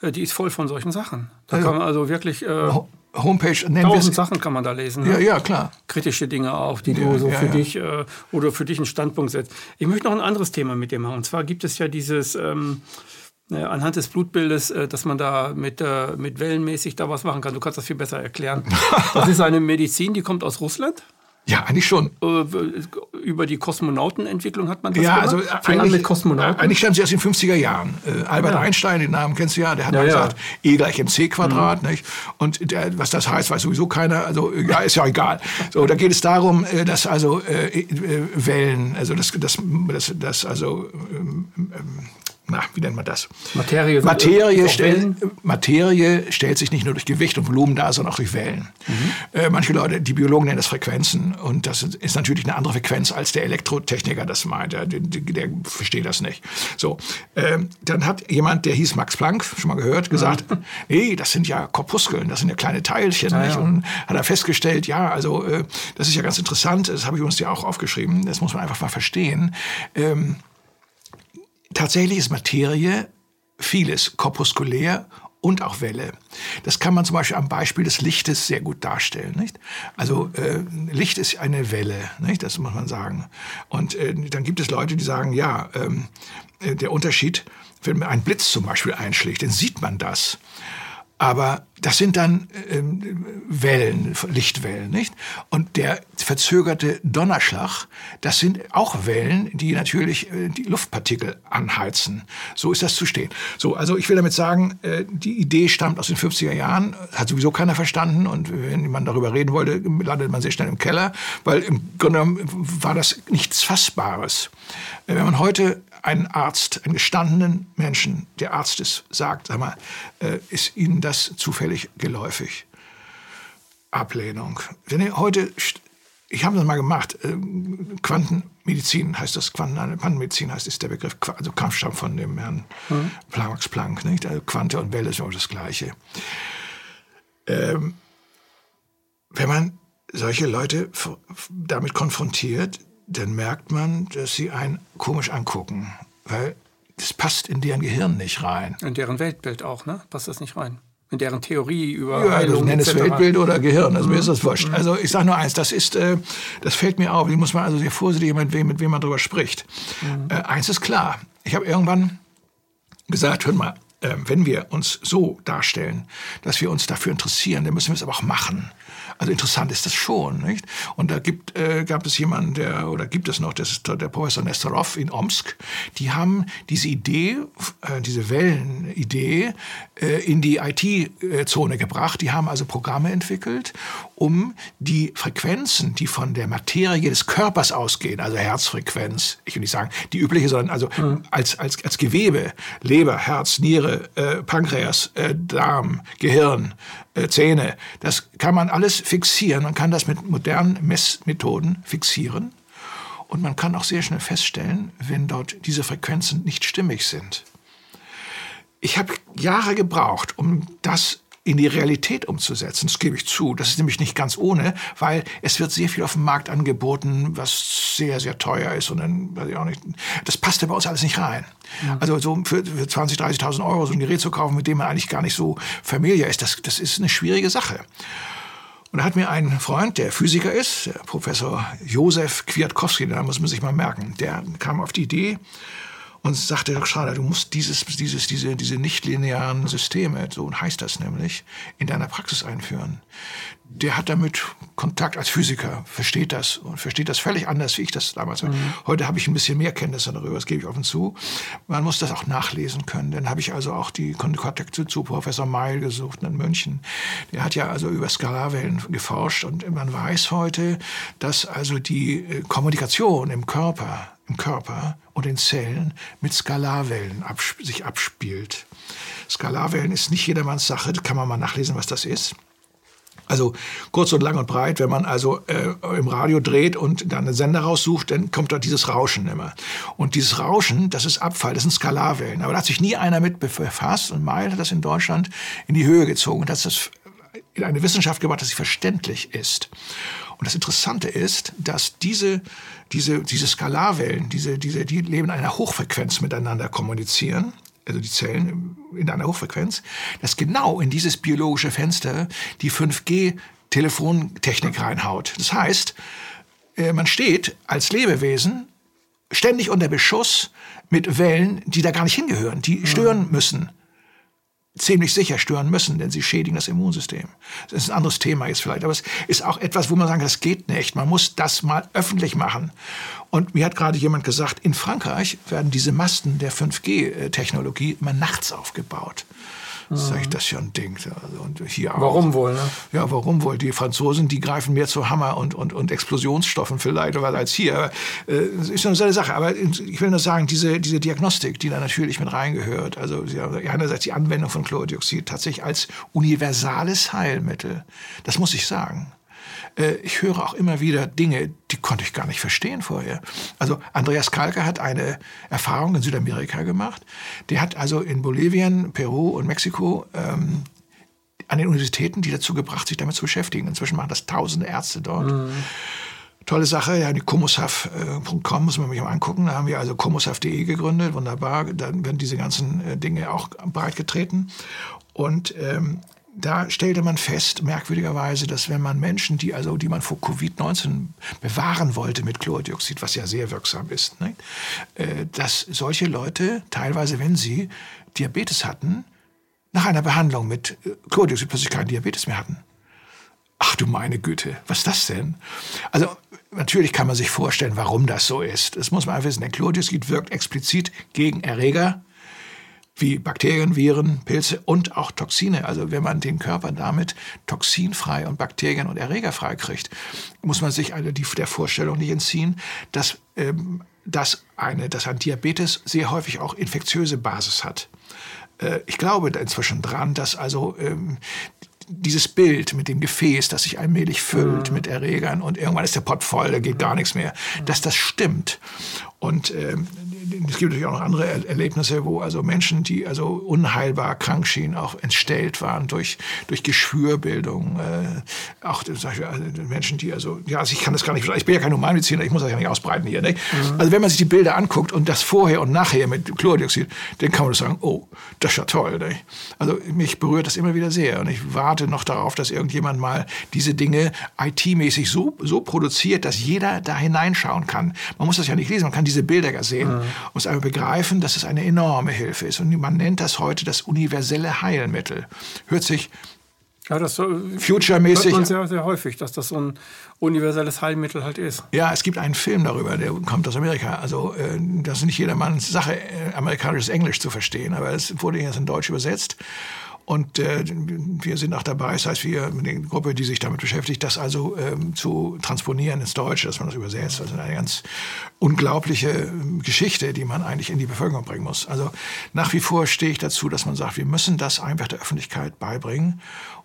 die ist voll von solchen Sachen. Da ja, kann man also wirklich äh, Homepage nennen tausend Sachen kann man da lesen. Ne? Ja, ja, klar. Kritische Dinge auch, die ja, du so ja, für ja. dich äh, oder für dich einen Standpunkt setzt. Ich möchte noch ein anderes Thema mit dir machen. Und zwar gibt es ja dieses ähm, äh, anhand des Blutbildes, äh, dass man da mit, äh, mit wellenmäßig da was machen kann. Du kannst das viel besser erklären. Das ist eine Medizin, die kommt aus Russland. Ja, eigentlich schon. Äh, über die Kosmonautenentwicklung hat man das ja, gemacht? Also eigentlich, mit Kosmonauten? Eigentlich stammt sie aus den 50er Jahren. Äh, Albert ja. Einstein, den Namen kennst du ja, der hat ja, gesagt, E gleich mc Quadrat. Mhm. Nicht? Und der, was das heißt, weiß sowieso keiner. Also ja, ist ja egal. So, da geht es darum, äh, dass also äh, Wellen, also das, das, das, das also ähm, ähm, na, wie nennt man das? Materie, Materie, stell, Materie stellt sich nicht nur durch Gewicht und Volumen dar, sondern auch durch Wellen. Mhm. Äh, manche Leute, die Biologen nennen das Frequenzen und das ist natürlich eine andere Frequenz, als der Elektrotechniker das meint. Der, der, der versteht das nicht. So, äh, dann hat jemand, der hieß Max Planck, schon mal gehört, gesagt, mhm. nee, das sind ja Korpuskeln, das sind ja kleine Teilchen. Ja, ja. Und hat er festgestellt, ja, also äh, das ist ja ganz interessant, das habe ich uns ja auch aufgeschrieben, das muss man einfach mal verstehen. Ähm, Tatsächlich ist Materie vieles korpuskulär und auch Welle. Das kann man zum Beispiel am Beispiel des Lichtes sehr gut darstellen. Nicht? Also äh, Licht ist eine Welle, nicht? das muss man sagen. Und äh, dann gibt es Leute, die sagen, ja, ähm, äh, der Unterschied, wenn ein Blitz zum Beispiel einschlägt, dann sieht man das. Aber das sind dann ähm, Wellen, Lichtwellen, nicht? Und der verzögerte Donnerschlag, das sind auch Wellen, die natürlich äh, die Luftpartikel anheizen. So ist das zu stehen. So, also ich will damit sagen, äh, die Idee stammt aus den 50er Jahren, hat sowieso keiner verstanden. Und wenn man darüber reden wollte, landet man sehr schnell im Keller, weil im Grunde genommen war das nichts Fassbares. Äh, wenn man heute einen Arzt, einen gestandenen Menschen, der Arzt ist, sagt, sag mal, äh, ist Ihnen das zufällig geläufig? Ablehnung. Wenn ihr heute, ich habe das mal gemacht, äh, Quantenmedizin heißt das, Quantenmedizin heißt ist der Begriff, also Kampfstamm von dem Herrn mhm. Max Planck, nicht? Also Quante und Welle ist auch das Gleiche. Ähm, wenn man solche Leute damit konfrontiert, dann merkt man, dass sie einen komisch angucken, weil das passt in deren Gehirn nicht rein. In deren Weltbild auch, ne? Passt das nicht rein? In deren Theorie über ja, Heilung, nenn es Weltbild oder Gehirn, also mhm. mir ist das wurscht. Mhm. Also ich sage nur eins, das ist, äh, das fällt mir auf, die muss man also sehr vorsichtig mit wem, mit wem man darüber spricht. Mhm. Äh, eins ist klar, ich habe irgendwann gesagt, hör mal, äh, wenn wir uns so darstellen, dass wir uns dafür interessieren, dann müssen wir es aber auch machen. Also interessant ist das schon, nicht? Und da gibt, äh, gab es jemanden, der, oder gibt es noch, das ist der Professor Nestorov in Omsk, die haben diese Idee, äh, diese Wellenidee äh, in die IT-Zone gebracht. Die haben also Programme entwickelt, um die Frequenzen, die von der Materie des Körpers ausgehen, also Herzfrequenz, ich will nicht sagen die übliche, sondern also mhm. als, als, als Gewebe, Leber, Herz, Niere, äh, Pankreas, äh, Darm, Gehirn, äh, Zähne, das kann man alles fixieren. Man kann das mit modernen Messmethoden fixieren. Und man kann auch sehr schnell feststellen, wenn dort diese Frequenzen nicht stimmig sind. Ich habe Jahre gebraucht, um das in die Realität umzusetzen. Das gebe ich zu. Das ist nämlich nicht ganz ohne, weil es wird sehr viel auf dem Markt angeboten, was sehr, sehr teuer ist. Und dann weiß ich auch nicht. Das passt ja bei uns alles nicht rein. Ja. Also so für, für 20.000, 30.000 Euro so ein Gerät zu kaufen, mit dem man eigentlich gar nicht so familiar ist, das, das ist eine schwierige Sache. Und da hat mir ein Freund, der Physiker ist, der Professor Josef Kwiatkowski, da muss man sich mal merken, der kam auf die Idee, und sagte, Schrader, du musst dieses, dieses, diese, diese nichtlinearen Systeme, so heißt das nämlich, in deiner Praxis einführen. Der hat damit Kontakt als Physiker, versteht das und versteht das völlig anders, wie ich das damals. Mhm. Heute habe ich ein bisschen mehr Kenntnisse darüber, das gebe ich offen zu. Man muss das auch nachlesen können. Dann habe ich also auch die Kontakte zu Professor Meil gesucht in München. Der hat ja also über Skalarwellen geforscht und man weiß heute, dass also die äh, Kommunikation im Körper im Körper und in Zellen mit Skalarwellen absp sich abspielt. Skalarwellen ist nicht jedermanns Sache, da kann man mal nachlesen, was das ist. Also kurz und lang und breit, wenn man also äh, im Radio dreht und dann einen Sender raussucht, dann kommt dort dieses Rauschen immer. Und dieses Rauschen, das ist Abfall, das sind Skalarwellen. Aber da hat sich nie einer mit befasst und Meil hat das in Deutschland in die Höhe gezogen und hat das in eine Wissenschaft gebracht, dass sie verständlich ist. Und das Interessante ist, dass diese, diese, diese Skalarwellen, diese, diese, die leben in einer Hochfrequenz miteinander kommunizieren also die Zellen in einer Hochfrequenz, dass genau in dieses biologische Fenster die 5G-Telefontechnik reinhaut. Das heißt, äh, man steht als Lebewesen ständig unter Beschuss mit Wellen, die da gar nicht hingehören, die stören müssen ziemlich sicher stören müssen, denn sie schädigen das Immunsystem. Das ist ein anderes Thema jetzt vielleicht, aber es ist auch etwas, wo man sagen, das geht nicht. Man muss das mal öffentlich machen. Und mir hat gerade jemand gesagt, in Frankreich werden diese Masten der 5G-Technologie immer nachts aufgebaut. Sag ich, das ist ja ein Ding. Also, und hier warum auch. wohl, ne? Ja, warum wohl? Die Franzosen, die greifen mehr zu Hammer und, und, und Explosionsstoffen vielleicht als hier. Äh, das ist eine eine Sache. Aber ich will nur sagen, diese, diese Diagnostik, die da natürlich mit reingehört, also einerseits die Anwendung von Chlordioxid tatsächlich als universales Heilmittel, das muss ich sagen. Äh, ich höre auch immer wieder Dinge, die konnte ich gar nicht verstehen vorher. Also Andreas Kalker hat eine Erfahrung in Südamerika gemacht. Der hat also in Bolivien, Peru und Mexiko ähm, an den Universitäten die dazu gebracht, sich damit zu beschäftigen. Inzwischen machen das tausende Ärzte dort. Mhm. Tolle Sache, ja, die komosaf.com muss man sich mal angucken. Da haben wir also komosaf.de gegründet, wunderbar. Dann werden diese ganzen äh, Dinge auch breitgetreten. Und ähm, da stellte man fest, merkwürdigerweise, dass wenn man Menschen, die also, die man vor Covid-19 bewahren wollte mit Chlordioxid, was ja sehr wirksam ist, ne, äh, dass solche Leute teilweise, wenn sie Diabetes hatten, nach einer Behandlung mit äh, Chlordioxid plötzlich keinen Diabetes mehr hatten. Ach du meine Güte, was ist das denn? Also natürlich kann man sich vorstellen, warum das so ist. Das muss man einfach wissen. Der Chlordioxid wirkt explizit gegen Erreger, wie Bakterien, Viren, Pilze und auch Toxine. Also wenn man den Körper damit toxinfrei und bakterien- und erregerfrei kriegt, muss man sich also die, der Vorstellung nicht entziehen, dass, ähm, dass, eine, dass ein Diabetes sehr häufig auch infektiöse Basis hat. Äh, ich glaube inzwischen dran, dass also ähm, dieses Bild mit dem Gefäß, das sich allmählich füllt mhm. mit Erregern und irgendwann ist der Pott voll, da geht gar nichts mehr, dass das stimmt. Und ähm, es gibt natürlich auch noch andere Erlebnisse, wo also Menschen, die also unheilbar krank schienen, auch entstellt waren durch, durch Geschwürbildung. Äh, auch ich, also Menschen, die also, ja, also ich kann das gar nicht, ich bin ja kein Humanmediziner, ich muss das ja nicht ausbreiten hier. Ne? Mhm. Also wenn man sich die Bilder anguckt und das vorher und nachher mit Chlordioxid, dann kann man sagen, oh, das ist ja toll. Ne? Also mich berührt das immer wieder sehr und ich warte noch darauf, dass irgendjemand mal diese Dinge IT-mäßig so, so produziert, dass jeder da hineinschauen kann. Man muss das ja nicht lesen, man kann diese Bilder ja sehen. Mhm muss aber begreifen, dass es eine enorme Hilfe ist. Und man nennt das heute das universelle Heilmittel. Hört sich ja, das so, Future-mäßig. man sehr, sehr häufig, dass das so ein universelles Heilmittel halt ist. Ja, es gibt einen Film darüber, der kommt aus Amerika. Also, äh, das ist nicht jedermanns Sache, äh, amerikanisches Englisch zu verstehen, aber es wurde jetzt in Deutsch übersetzt. Und äh, wir sind auch dabei, das heißt, wir, eine Gruppe, die sich damit beschäftigt, das also ähm, zu transponieren ins Deutsche, dass man das übersetzt. Also eine ganz unglaubliche ähm, Geschichte, die man eigentlich in die Bevölkerung bringen muss. Also nach wie vor stehe ich dazu, dass man sagt, wir müssen das einfach der Öffentlichkeit beibringen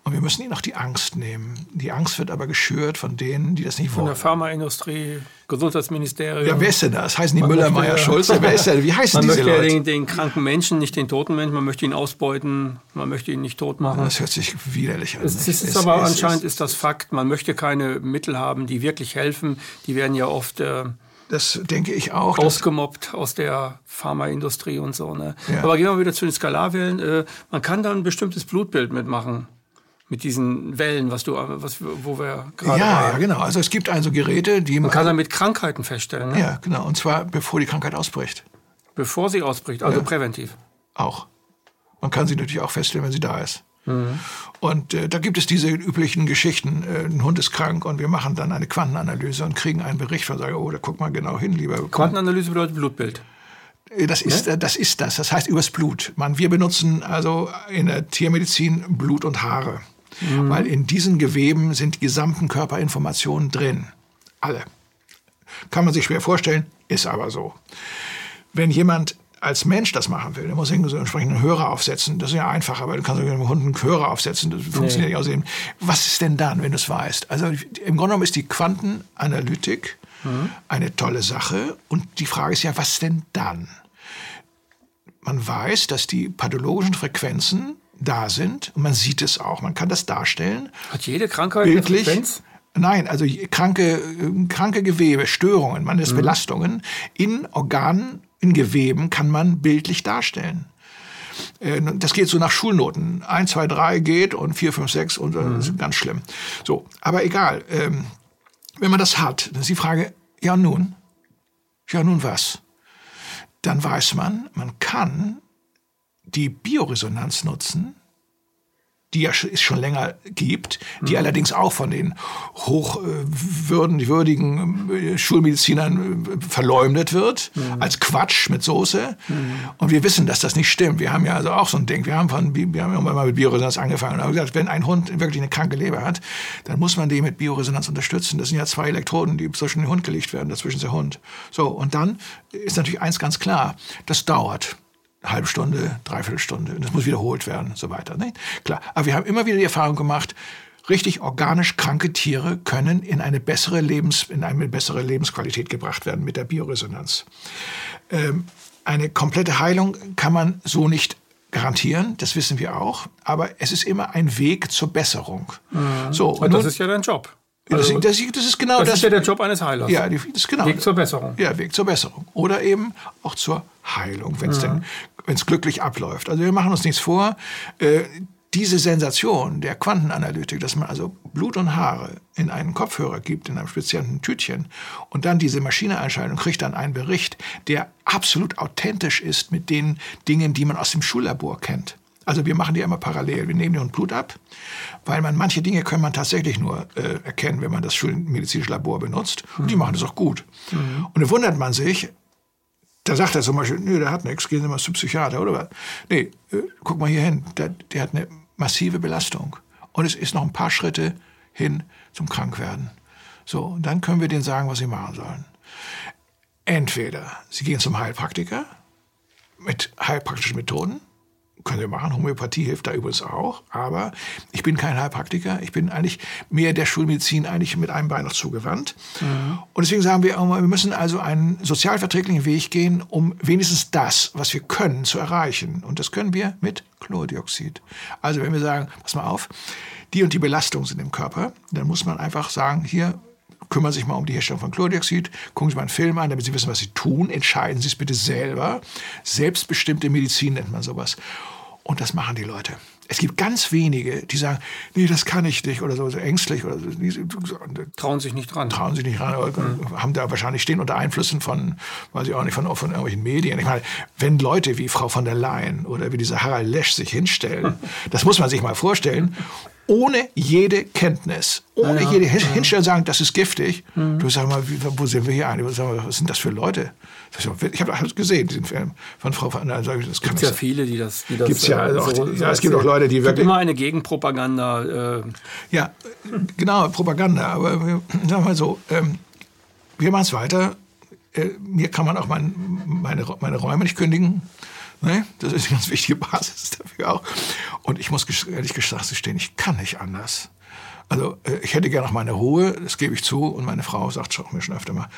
und wir müssen ihnen auch die Angst nehmen. Die Angst wird aber geschürt von denen, die das nicht von wollen. Von der Pharmaindustrie, Gesundheitsministerium. Ja, wer ist denn das? Heißen die Müller, Meier, Schulze? Wer ist denn? Wie heißen man diese Leute? Man möchte den, den, kranken Menschen, nicht den toten Menschen. Man möchte ihn ausbeuten. Man möchte ihn nicht tot machen. Das hört sich widerlich an. Es, es ist es, aber es, anscheinend ist das Fakt. Man möchte keine Mittel haben, die wirklich helfen. Die werden ja oft... Äh, das denke ich auch. Ausgemobbt aus der Pharmaindustrie und so. Ne? Ja. Aber gehen wir wieder zu den Skalarwellen. Äh, man kann da ein bestimmtes Blutbild mitmachen mit diesen Wellen, was du, was, wo wir gerade. Ja, ja, genau. Also es gibt also Geräte, die man kann damit Krankheiten feststellen. Ne? Ja, genau. Und zwar bevor die Krankheit ausbricht. Bevor sie ausbricht, also ja. präventiv. Auch. Man kann sie natürlich auch feststellen, wenn sie da ist. Mhm. Und äh, da gibt es diese üblichen Geschichten. Äh, ein Hund ist krank und wir machen dann eine Quantenanalyse und kriegen einen Bericht von sagen, oh, da guck mal genau hin, lieber. Quantenanalyse bedeutet Blutbild. Äh, das ist, ne? das ist das. Das heißt übers Blut. Man, wir benutzen also in der Tiermedizin Blut und Haare. Mhm. Weil in diesen Geweben sind die gesamten Körperinformationen drin. Alle. Kann man sich schwer vorstellen, ist aber so. Wenn jemand als Mensch das machen will, der muss irgendwie so einen Hörer aufsetzen. Das ist ja einfach, aber du kannst mit dem Hund einen Hörer aufsetzen. Das funktioniert nee. nicht außerdem. Was ist denn dann, wenn du es weißt? Also im Grunde genommen ist die Quantenanalytik mhm. eine tolle Sache. Und die Frage ist ja, was denn dann? Man weiß, dass die pathologischen Frequenzen da sind und man sieht es auch. Man kann das darstellen. Hat jede Krankheit bildlich, eine Frequenz? Nein, also kranke, kranke Gewebe, Störungen, man ist mhm. Belastungen in Organen, in Geweben kann man bildlich darstellen. Äh, das geht so nach Schulnoten. 1, 2, 3 geht und 4, 5, 6 und mhm. das ist ganz schlimm. So, aber egal. Ähm, wenn man das hat, dann ist die Frage, ja nun? Ja nun was? Dann weiß man, man kann die Bioresonanz nutzen, die ja es schon länger gibt, die mhm. allerdings auch von den hochwürdigen äh, Schulmedizinern äh, verleumdet wird, mhm. als Quatsch mit Soße. Mhm. Und wir wissen, dass das nicht stimmt. Wir haben ja also auch so ein Ding. Wir haben, von, wir haben irgendwann mal mit Bioresonanz angefangen und haben gesagt, wenn ein Hund wirklich eine kranke Leber hat, dann muss man den mit Bioresonanz unterstützen. Das sind ja zwei Elektroden, die zwischen den Hund gelegt werden, dazwischen ist der Hund. So, und dann ist natürlich eins ganz klar, das dauert halbe Stunde, dreiviertel Stunde. Das muss wiederholt werden, so weiter. Ne? Klar. Aber wir haben immer wieder die Erfahrung gemacht, richtig organisch kranke Tiere können in eine bessere, Lebens, in eine bessere Lebensqualität gebracht werden mit der Bioresonanz. Ähm, eine komplette Heilung kann man so nicht garantieren, das wissen wir auch, aber es ist immer ein Weg zur Besserung. Mhm. So, und, und das ist ja dein Job. Also, das, das, ist genau das. Das ist ja der Job eines Heilers. Ja, das ist genau. Weg zur Besserung. Ja, Weg zur Besserung. Oder eben auch zur Heilung, wenn es es glücklich abläuft. Also wir machen uns nichts vor. Äh, diese Sensation der Quantenanalytik, dass man also Blut und Haare in einen Kopfhörer gibt, in einem speziellen Tütchen, und dann diese Maschine einschaltet und kriegt dann einen Bericht, der absolut authentisch ist mit den Dingen, die man aus dem Schullabor kennt. Also wir machen die immer parallel. Wir nehmen den Blut ab, weil man manche Dinge kann man tatsächlich nur äh, erkennen, wenn man das schulmedizinische Labor benutzt. Und die machen das auch gut. Mhm. Und dann wundert man sich, da sagt er zum Beispiel, nö, der hat nichts, gehen Sie mal zum Psychiater, oder was? Nee, äh, guck mal hier hin, der, der hat eine massive Belastung. Und es ist noch ein paar Schritte hin zum Krankwerden. So, und dann können wir denen sagen, was sie machen sollen. Entweder sie gehen zum Heilpraktiker mit heilpraktischen Methoden, können Sie machen. Homöopathie hilft da übrigens auch. Aber ich bin kein Heilpraktiker. Ich bin eigentlich mehr der Schulmedizin eigentlich mit einem Bein noch zugewandt. Mhm. Und deswegen sagen wir wir müssen also einen sozialverträglichen Weg gehen, um wenigstens das, was wir können, zu erreichen. Und das können wir mit Chlordioxid. Also wenn wir sagen, pass mal auf, die und die Belastungen sind im Körper, dann muss man einfach sagen, hier kümmern Sie sich mal um die Herstellung von Chlordioxid, gucken Sie mal einen Film an, damit Sie wissen, was Sie tun, entscheiden Sie es bitte selber. Selbstbestimmte Medizin nennt man sowas. Und das machen die Leute. Es gibt ganz wenige, die sagen, nee, das kann ich nicht oder so, so ängstlich oder so. Trauen sich nicht dran. Trauen sich nicht ran, mhm. haben da wahrscheinlich stehen unter Einflüssen von, weiß ich auch nicht, von, von irgendwelchen Medien. Ich meine, wenn Leute wie Frau von der Leyen oder wie dieser Harald Lesch sich hinstellen, das muss man sich mal vorstellen, ohne jede Kenntnis, ohne ja, jede. Hinstellung sagen, das ist giftig. Mhm. Du sag mal, wo sind wir hier eigentlich? Was sind das für Leute? Ich habe hab gesehen, diesen Film von Frau van der Leyen. Es gibt ja viele, die das. Die das gibt's ja, also so, ja, es gibt auch Leute, die wirklich. immer eine Gegenpropaganda. Äh. Ja, genau, Propaganda. Aber sagen wir mal so, ähm, wir machen es weiter. Äh, mir kann man auch mein, meine, meine Räume nicht kündigen. Ne? Das ist eine ganz wichtige Basis dafür auch. Und ich muss ehrlich gesagt gestehen, ich kann nicht anders. Also äh, ich hätte gerne noch meine Ruhe, das gebe ich zu. Und meine Frau sagt schon, mir schon öfter mal,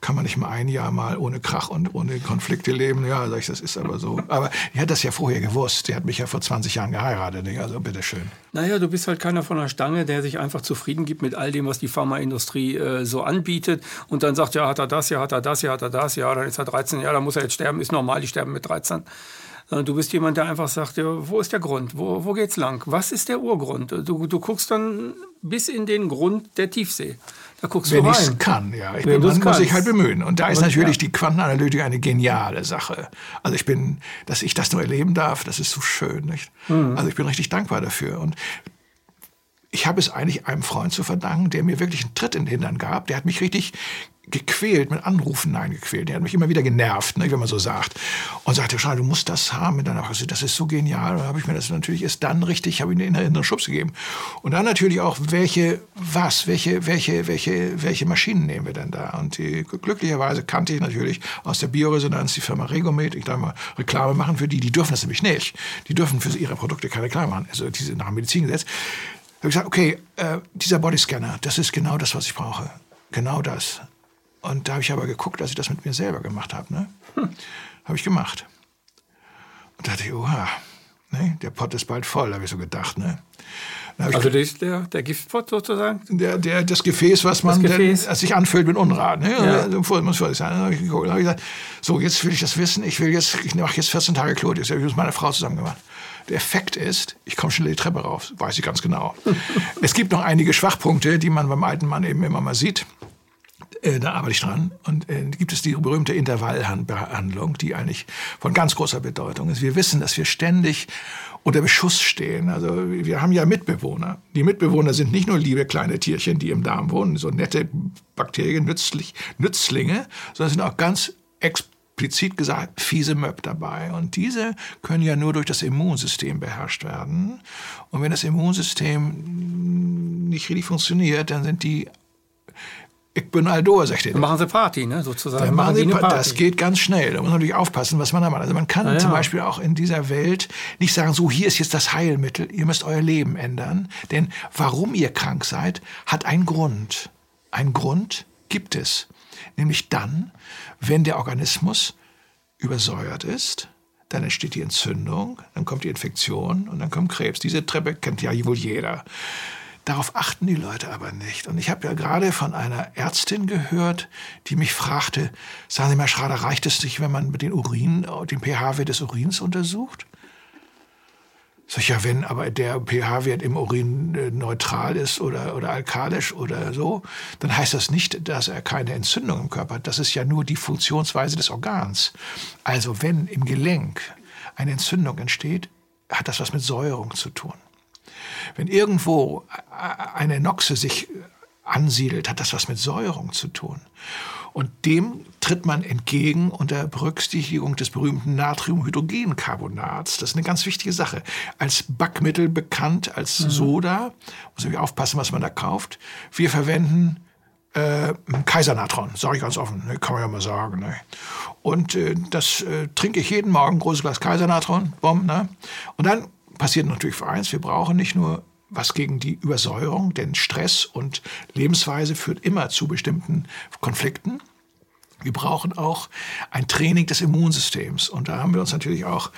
kann man nicht mal ein Jahr mal ohne Krach und ohne Konflikte leben. Ja, sag ich, das ist aber so. Aber die hat das ja vorher gewusst. Die hat mich ja vor 20 Jahren geheiratet. Also bitteschön. Naja, du bist halt keiner von der Stange, der sich einfach zufrieden gibt mit all dem, was die Pharmaindustrie äh, so anbietet. Und dann sagt, ja, hat er das, ja, hat er das, ja, hat er das, ja, dann ist er 13, ja, dann muss er jetzt sterben. Ist normal, die sterben mit 13. Du bist jemand, der einfach sagt, ja, wo ist der Grund? Wo, wo geht's lang? Was ist der Urgrund? Du, du guckst dann bis in den Grund der Tiefsee. Da guckst Wenn du rein. Wenn ich es kann, ja. Ich bin, muss sich halt bemühen. Und da ist Und, natürlich ja. die Quantenanalytik eine geniale Sache. Also ich bin, dass ich das nur erleben darf, das ist so schön. Nicht? Mhm. Also ich bin richtig dankbar dafür. Und ich habe es eigentlich einem Freund zu verdanken, der mir wirklich einen Tritt in den Hintern gab. Der hat mich richtig gequält, mit Anrufen nein gequält. Der hat mich immer wieder genervt, ne, wenn man so sagt. Und sagte, schau, du musst das haben mit deiner Das ist so genial. Und dann habe ich mir das natürlich erst dann richtig, habe ich mir in einen Schubs gegeben. Und dann natürlich auch, welche, was, welche, welche, welche, welche Maschinen nehmen wir denn da? Und die, glücklicherweise kannte ich natürlich aus der Bioresonanz die Firma Regomed. Ich darf mal Reklame machen für die. Die dürfen das nämlich nicht. Die dürfen für ihre Produkte keine Reklame machen. Also diese nach dem Medizingesetz habe gesagt, okay, äh, dieser Bodyscanner, das ist genau das, was ich brauche. Genau das. Und da habe ich aber geguckt, dass ich das mit mir selber gemacht habe. Ne? Hm. Habe ich gemacht. Und dachte ich, oha, ne? der Pott ist bald voll, habe ich so gedacht. Ne? Also das ist der, der Giftpott sozusagen? Der, der, das Gefäß, was man Gefäß. Denn, sich anfüllt mit Unrat. Ne? Ja. Also, muss vorsichtig sein. Dann habe ich, geguckt, hab ich gesagt, so, jetzt will ich das wissen. Ich will jetzt, ich mache jetzt 14 Tage Klo. Das habe ich mit meiner Frau zusammen gemacht. Der Effekt ist, ich komme schnell die Treppe rauf, weiß ich ganz genau. es gibt noch einige Schwachpunkte, die man beim alten Mann eben immer mal sieht. Äh, da arbeite ich dran. Und äh, gibt es die berühmte Intervallbehandlung, die eigentlich von ganz großer Bedeutung ist. Wir wissen, dass wir ständig unter Beschuss stehen. Also wir haben ja Mitbewohner. Die Mitbewohner sind nicht nur liebe kleine Tierchen, die im Darm wohnen, so nette Bakterien, nützlich, Nützlinge, sondern sind auch ganz explizit gesagt fiese Möb dabei. Und diese können ja nur durch das Immunsystem beherrscht werden. Und wenn das Immunsystem nicht richtig funktioniert, dann sind die ich bin Aldor, sagt er. Dann machen sie Party, ne, sozusagen. Dann machen sie Party. Das geht ganz schnell. Da muss man natürlich aufpassen, was man da macht. Also man kann ja. zum Beispiel auch in dieser Welt nicht sagen, so hier ist jetzt das Heilmittel, ihr müsst euer Leben ändern. Denn warum ihr krank seid, hat einen Grund. Ein Grund gibt es. Nämlich dann, wenn der Organismus übersäuert ist, dann entsteht die Entzündung, dann kommt die Infektion und dann kommt Krebs. Diese Treppe kennt ja wohl jeder. Darauf achten die Leute aber nicht. Und ich habe ja gerade von einer Ärztin gehört, die mich fragte, sagen Sie mal, Schrader, reicht es nicht, wenn man den Urin, den pH-Wert des Urins untersucht? Sag ich, ja, wenn aber der pH-Wert im Urin äh, neutral ist oder, oder alkalisch oder so, dann heißt das nicht, dass er keine Entzündung im Körper hat. Das ist ja nur die Funktionsweise des Organs. Also wenn im Gelenk eine Entzündung entsteht, hat das was mit Säuerung zu tun. Wenn irgendwo eine Noxe sich ansiedelt, hat das was mit Säuerung zu tun. Und dem tritt man entgegen unter Berücksichtigung des berühmten Natriumhydrogencarbonats. Das ist eine ganz wichtige Sache. Als Backmittel bekannt, als mhm. Soda. Muss man aufpassen, was man da kauft. Wir verwenden äh, Kaisernatron, sage ich ganz offen, ne, kann man ja mal sagen. Ne. Und äh, das äh, trinke ich jeden Morgen, großes Glas Kaisernatron, Bomb, ne. Und dann passiert natürlich für eins, wir brauchen nicht nur was gegen die Übersäuerung, denn Stress und Lebensweise führt immer zu bestimmten Konflikten. Wir brauchen auch ein Training des Immunsystems. Und da haben wir uns natürlich auch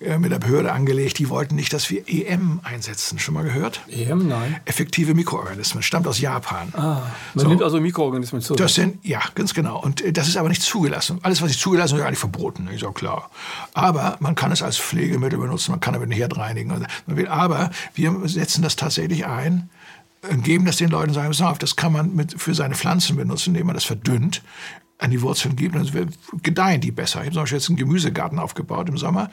äh, mit der Behörde angelegt. Die wollten nicht, dass wir EM einsetzen. Schon mal gehört? EM, nein. Effektive Mikroorganismen. Stammt aus Japan. Ah, man so. nimmt also Mikroorganismen zu. Das sind, ja, ganz genau. Und äh, das ist aber nicht zugelassen. Alles, was nicht zugelassen ist, ist eigentlich verboten. Ist auch klar. Aber man kann es als Pflegemittel benutzen. Man kann damit den Herd reinigen. Aber wir setzen das tatsächlich ein äh, geben das den Leuten und sagen, das kann man mit, für seine Pflanzen benutzen, indem man das verdünnt an die Wurzeln gibt, dann gedeihen die besser. Ich habe zum Beispiel jetzt einen Gemüsegarten aufgebaut im Sommer.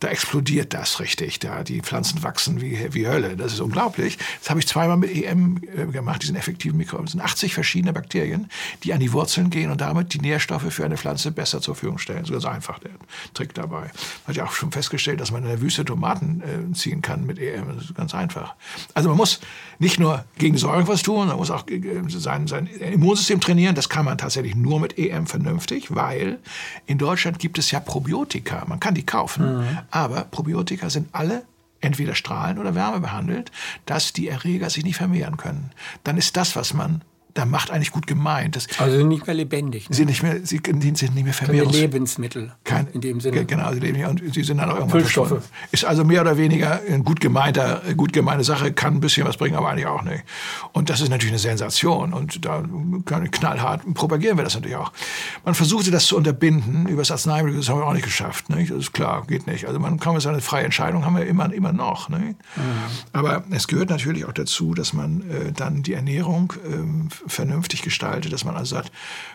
Da explodiert das richtig. Da die Pflanzen wachsen wie, wie Hölle. Das ist unglaublich. Das habe ich zweimal mit EM äh, gemacht, diesen effektiven Mikroben. Das sind 80 verschiedene Bakterien, die an die Wurzeln gehen und damit die Nährstoffe für eine Pflanze besser zur Verfügung stellen. So ganz einfach der Trick dabei. Hat ja auch schon festgestellt, dass man in der Wüste Tomaten äh, ziehen kann mit EM. Das ist ganz einfach. Also man muss nicht nur gegen Säuren was tun, man muss auch äh, sein, sein Immunsystem trainieren. Das kann man tatsächlich nur mit EM vernünftig, weil in Deutschland gibt es ja Probiotika. Man kann die kaufen, mhm. aber Probiotika sind alle entweder strahlen- oder Wärme behandelt, dass die Erreger sich nicht vermehren können. Dann ist das, was man da macht eigentlich gut gemeint. Das also sind nicht mehr lebendig. Ne? Sind nicht mehr, sie sind nicht mehr Vermehrungs Keine Lebensmittel. Kein, in dem Sinne. Genau, sie leben und sie sind dann auch irgendwann Füllstoffe. Ist also mehr oder weniger eine gut gemeinter, gut gemeinte Sache, kann ein bisschen was bringen, aber eigentlich auch nicht. Und das ist natürlich eine Sensation und da knallhart propagieren wir das natürlich auch. Man versuchte das zu unterbinden über das Arzneimittel, das haben wir auch nicht geschafft. Nicht? Das ist klar, geht nicht. Also man kann eine freie Entscheidung haben wir immer, immer noch. Nicht? Mhm. Aber es gehört natürlich auch dazu, dass man äh, dann die Ernährung ähm, vernünftig gestaltet, dass man also sagt,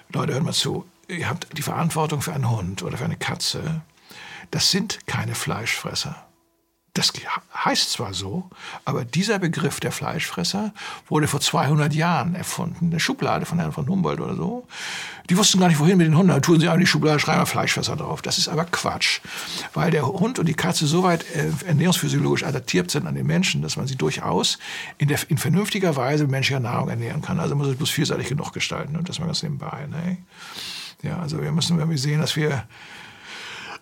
Leute, hört mal zu, ihr habt die Verantwortung für einen Hund oder für eine Katze. Das sind keine Fleischfresser. Das heißt zwar so, aber dieser Begriff der Fleischfresser wurde vor 200 Jahren erfunden. Eine Schublade von Herrn von Humboldt oder so. Die wussten gar nicht, wohin mit den Hunden. Da tun sie in die Schublade, schreiben wir Fleischfresser drauf. Das ist aber Quatsch. Weil der Hund und die Katze so weit äh, ernährungsphysiologisch adaptiert sind an den Menschen, dass man sie durchaus in, der, in vernünftiger Weise menschlicher Nahrung ernähren kann. Also muss es bloß vielseitig genug gestalten. Und das mal ganz nebenbei. Ne? Ja, also wir müssen irgendwie sehen, dass wir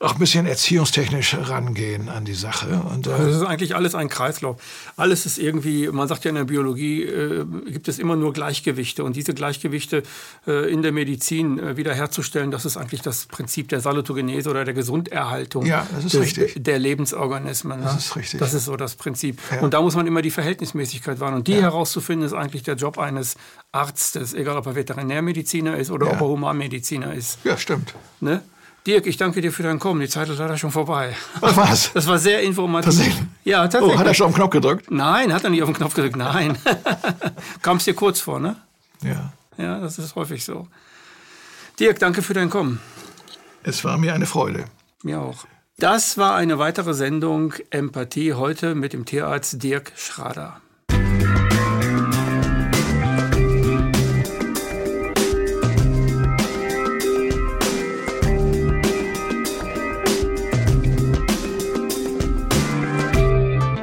auch ein bisschen erziehungstechnisch rangehen an die Sache. Und, äh das ist eigentlich alles ein Kreislauf. Alles ist irgendwie, man sagt ja in der Biologie, äh, gibt es immer nur Gleichgewichte. Und diese Gleichgewichte äh, in der Medizin äh, wiederherzustellen, das ist eigentlich das Prinzip der Salutogenese oder der Gesunderhaltung ja, das ist des, richtig. der Lebensorganismen. Das ist richtig. Das ist so das Prinzip. Ja. Und da muss man immer die Verhältnismäßigkeit wahren. Und die ja. herauszufinden, ist eigentlich der Job eines Arztes, egal ob er Veterinärmediziner ist oder ob er Humanmediziner ist. Ja, stimmt. Ne? Dirk, ich danke dir für dein Kommen. Die Zeit ist leider schon vorbei. Was? Das war sehr informativ. Tatsächlich? Ja, tatsächlich. Oh, hat er schon auf den Knopf gedrückt? Nein, hat er nicht auf den Knopf gedrückt. Nein. Kam es dir kurz vor, ne? Ja. Ja, das ist häufig so. Dirk, danke für dein Kommen. Es war mir eine Freude. Mir auch. Das war eine weitere Sendung Empathie heute mit dem Tierarzt Dirk Schrader.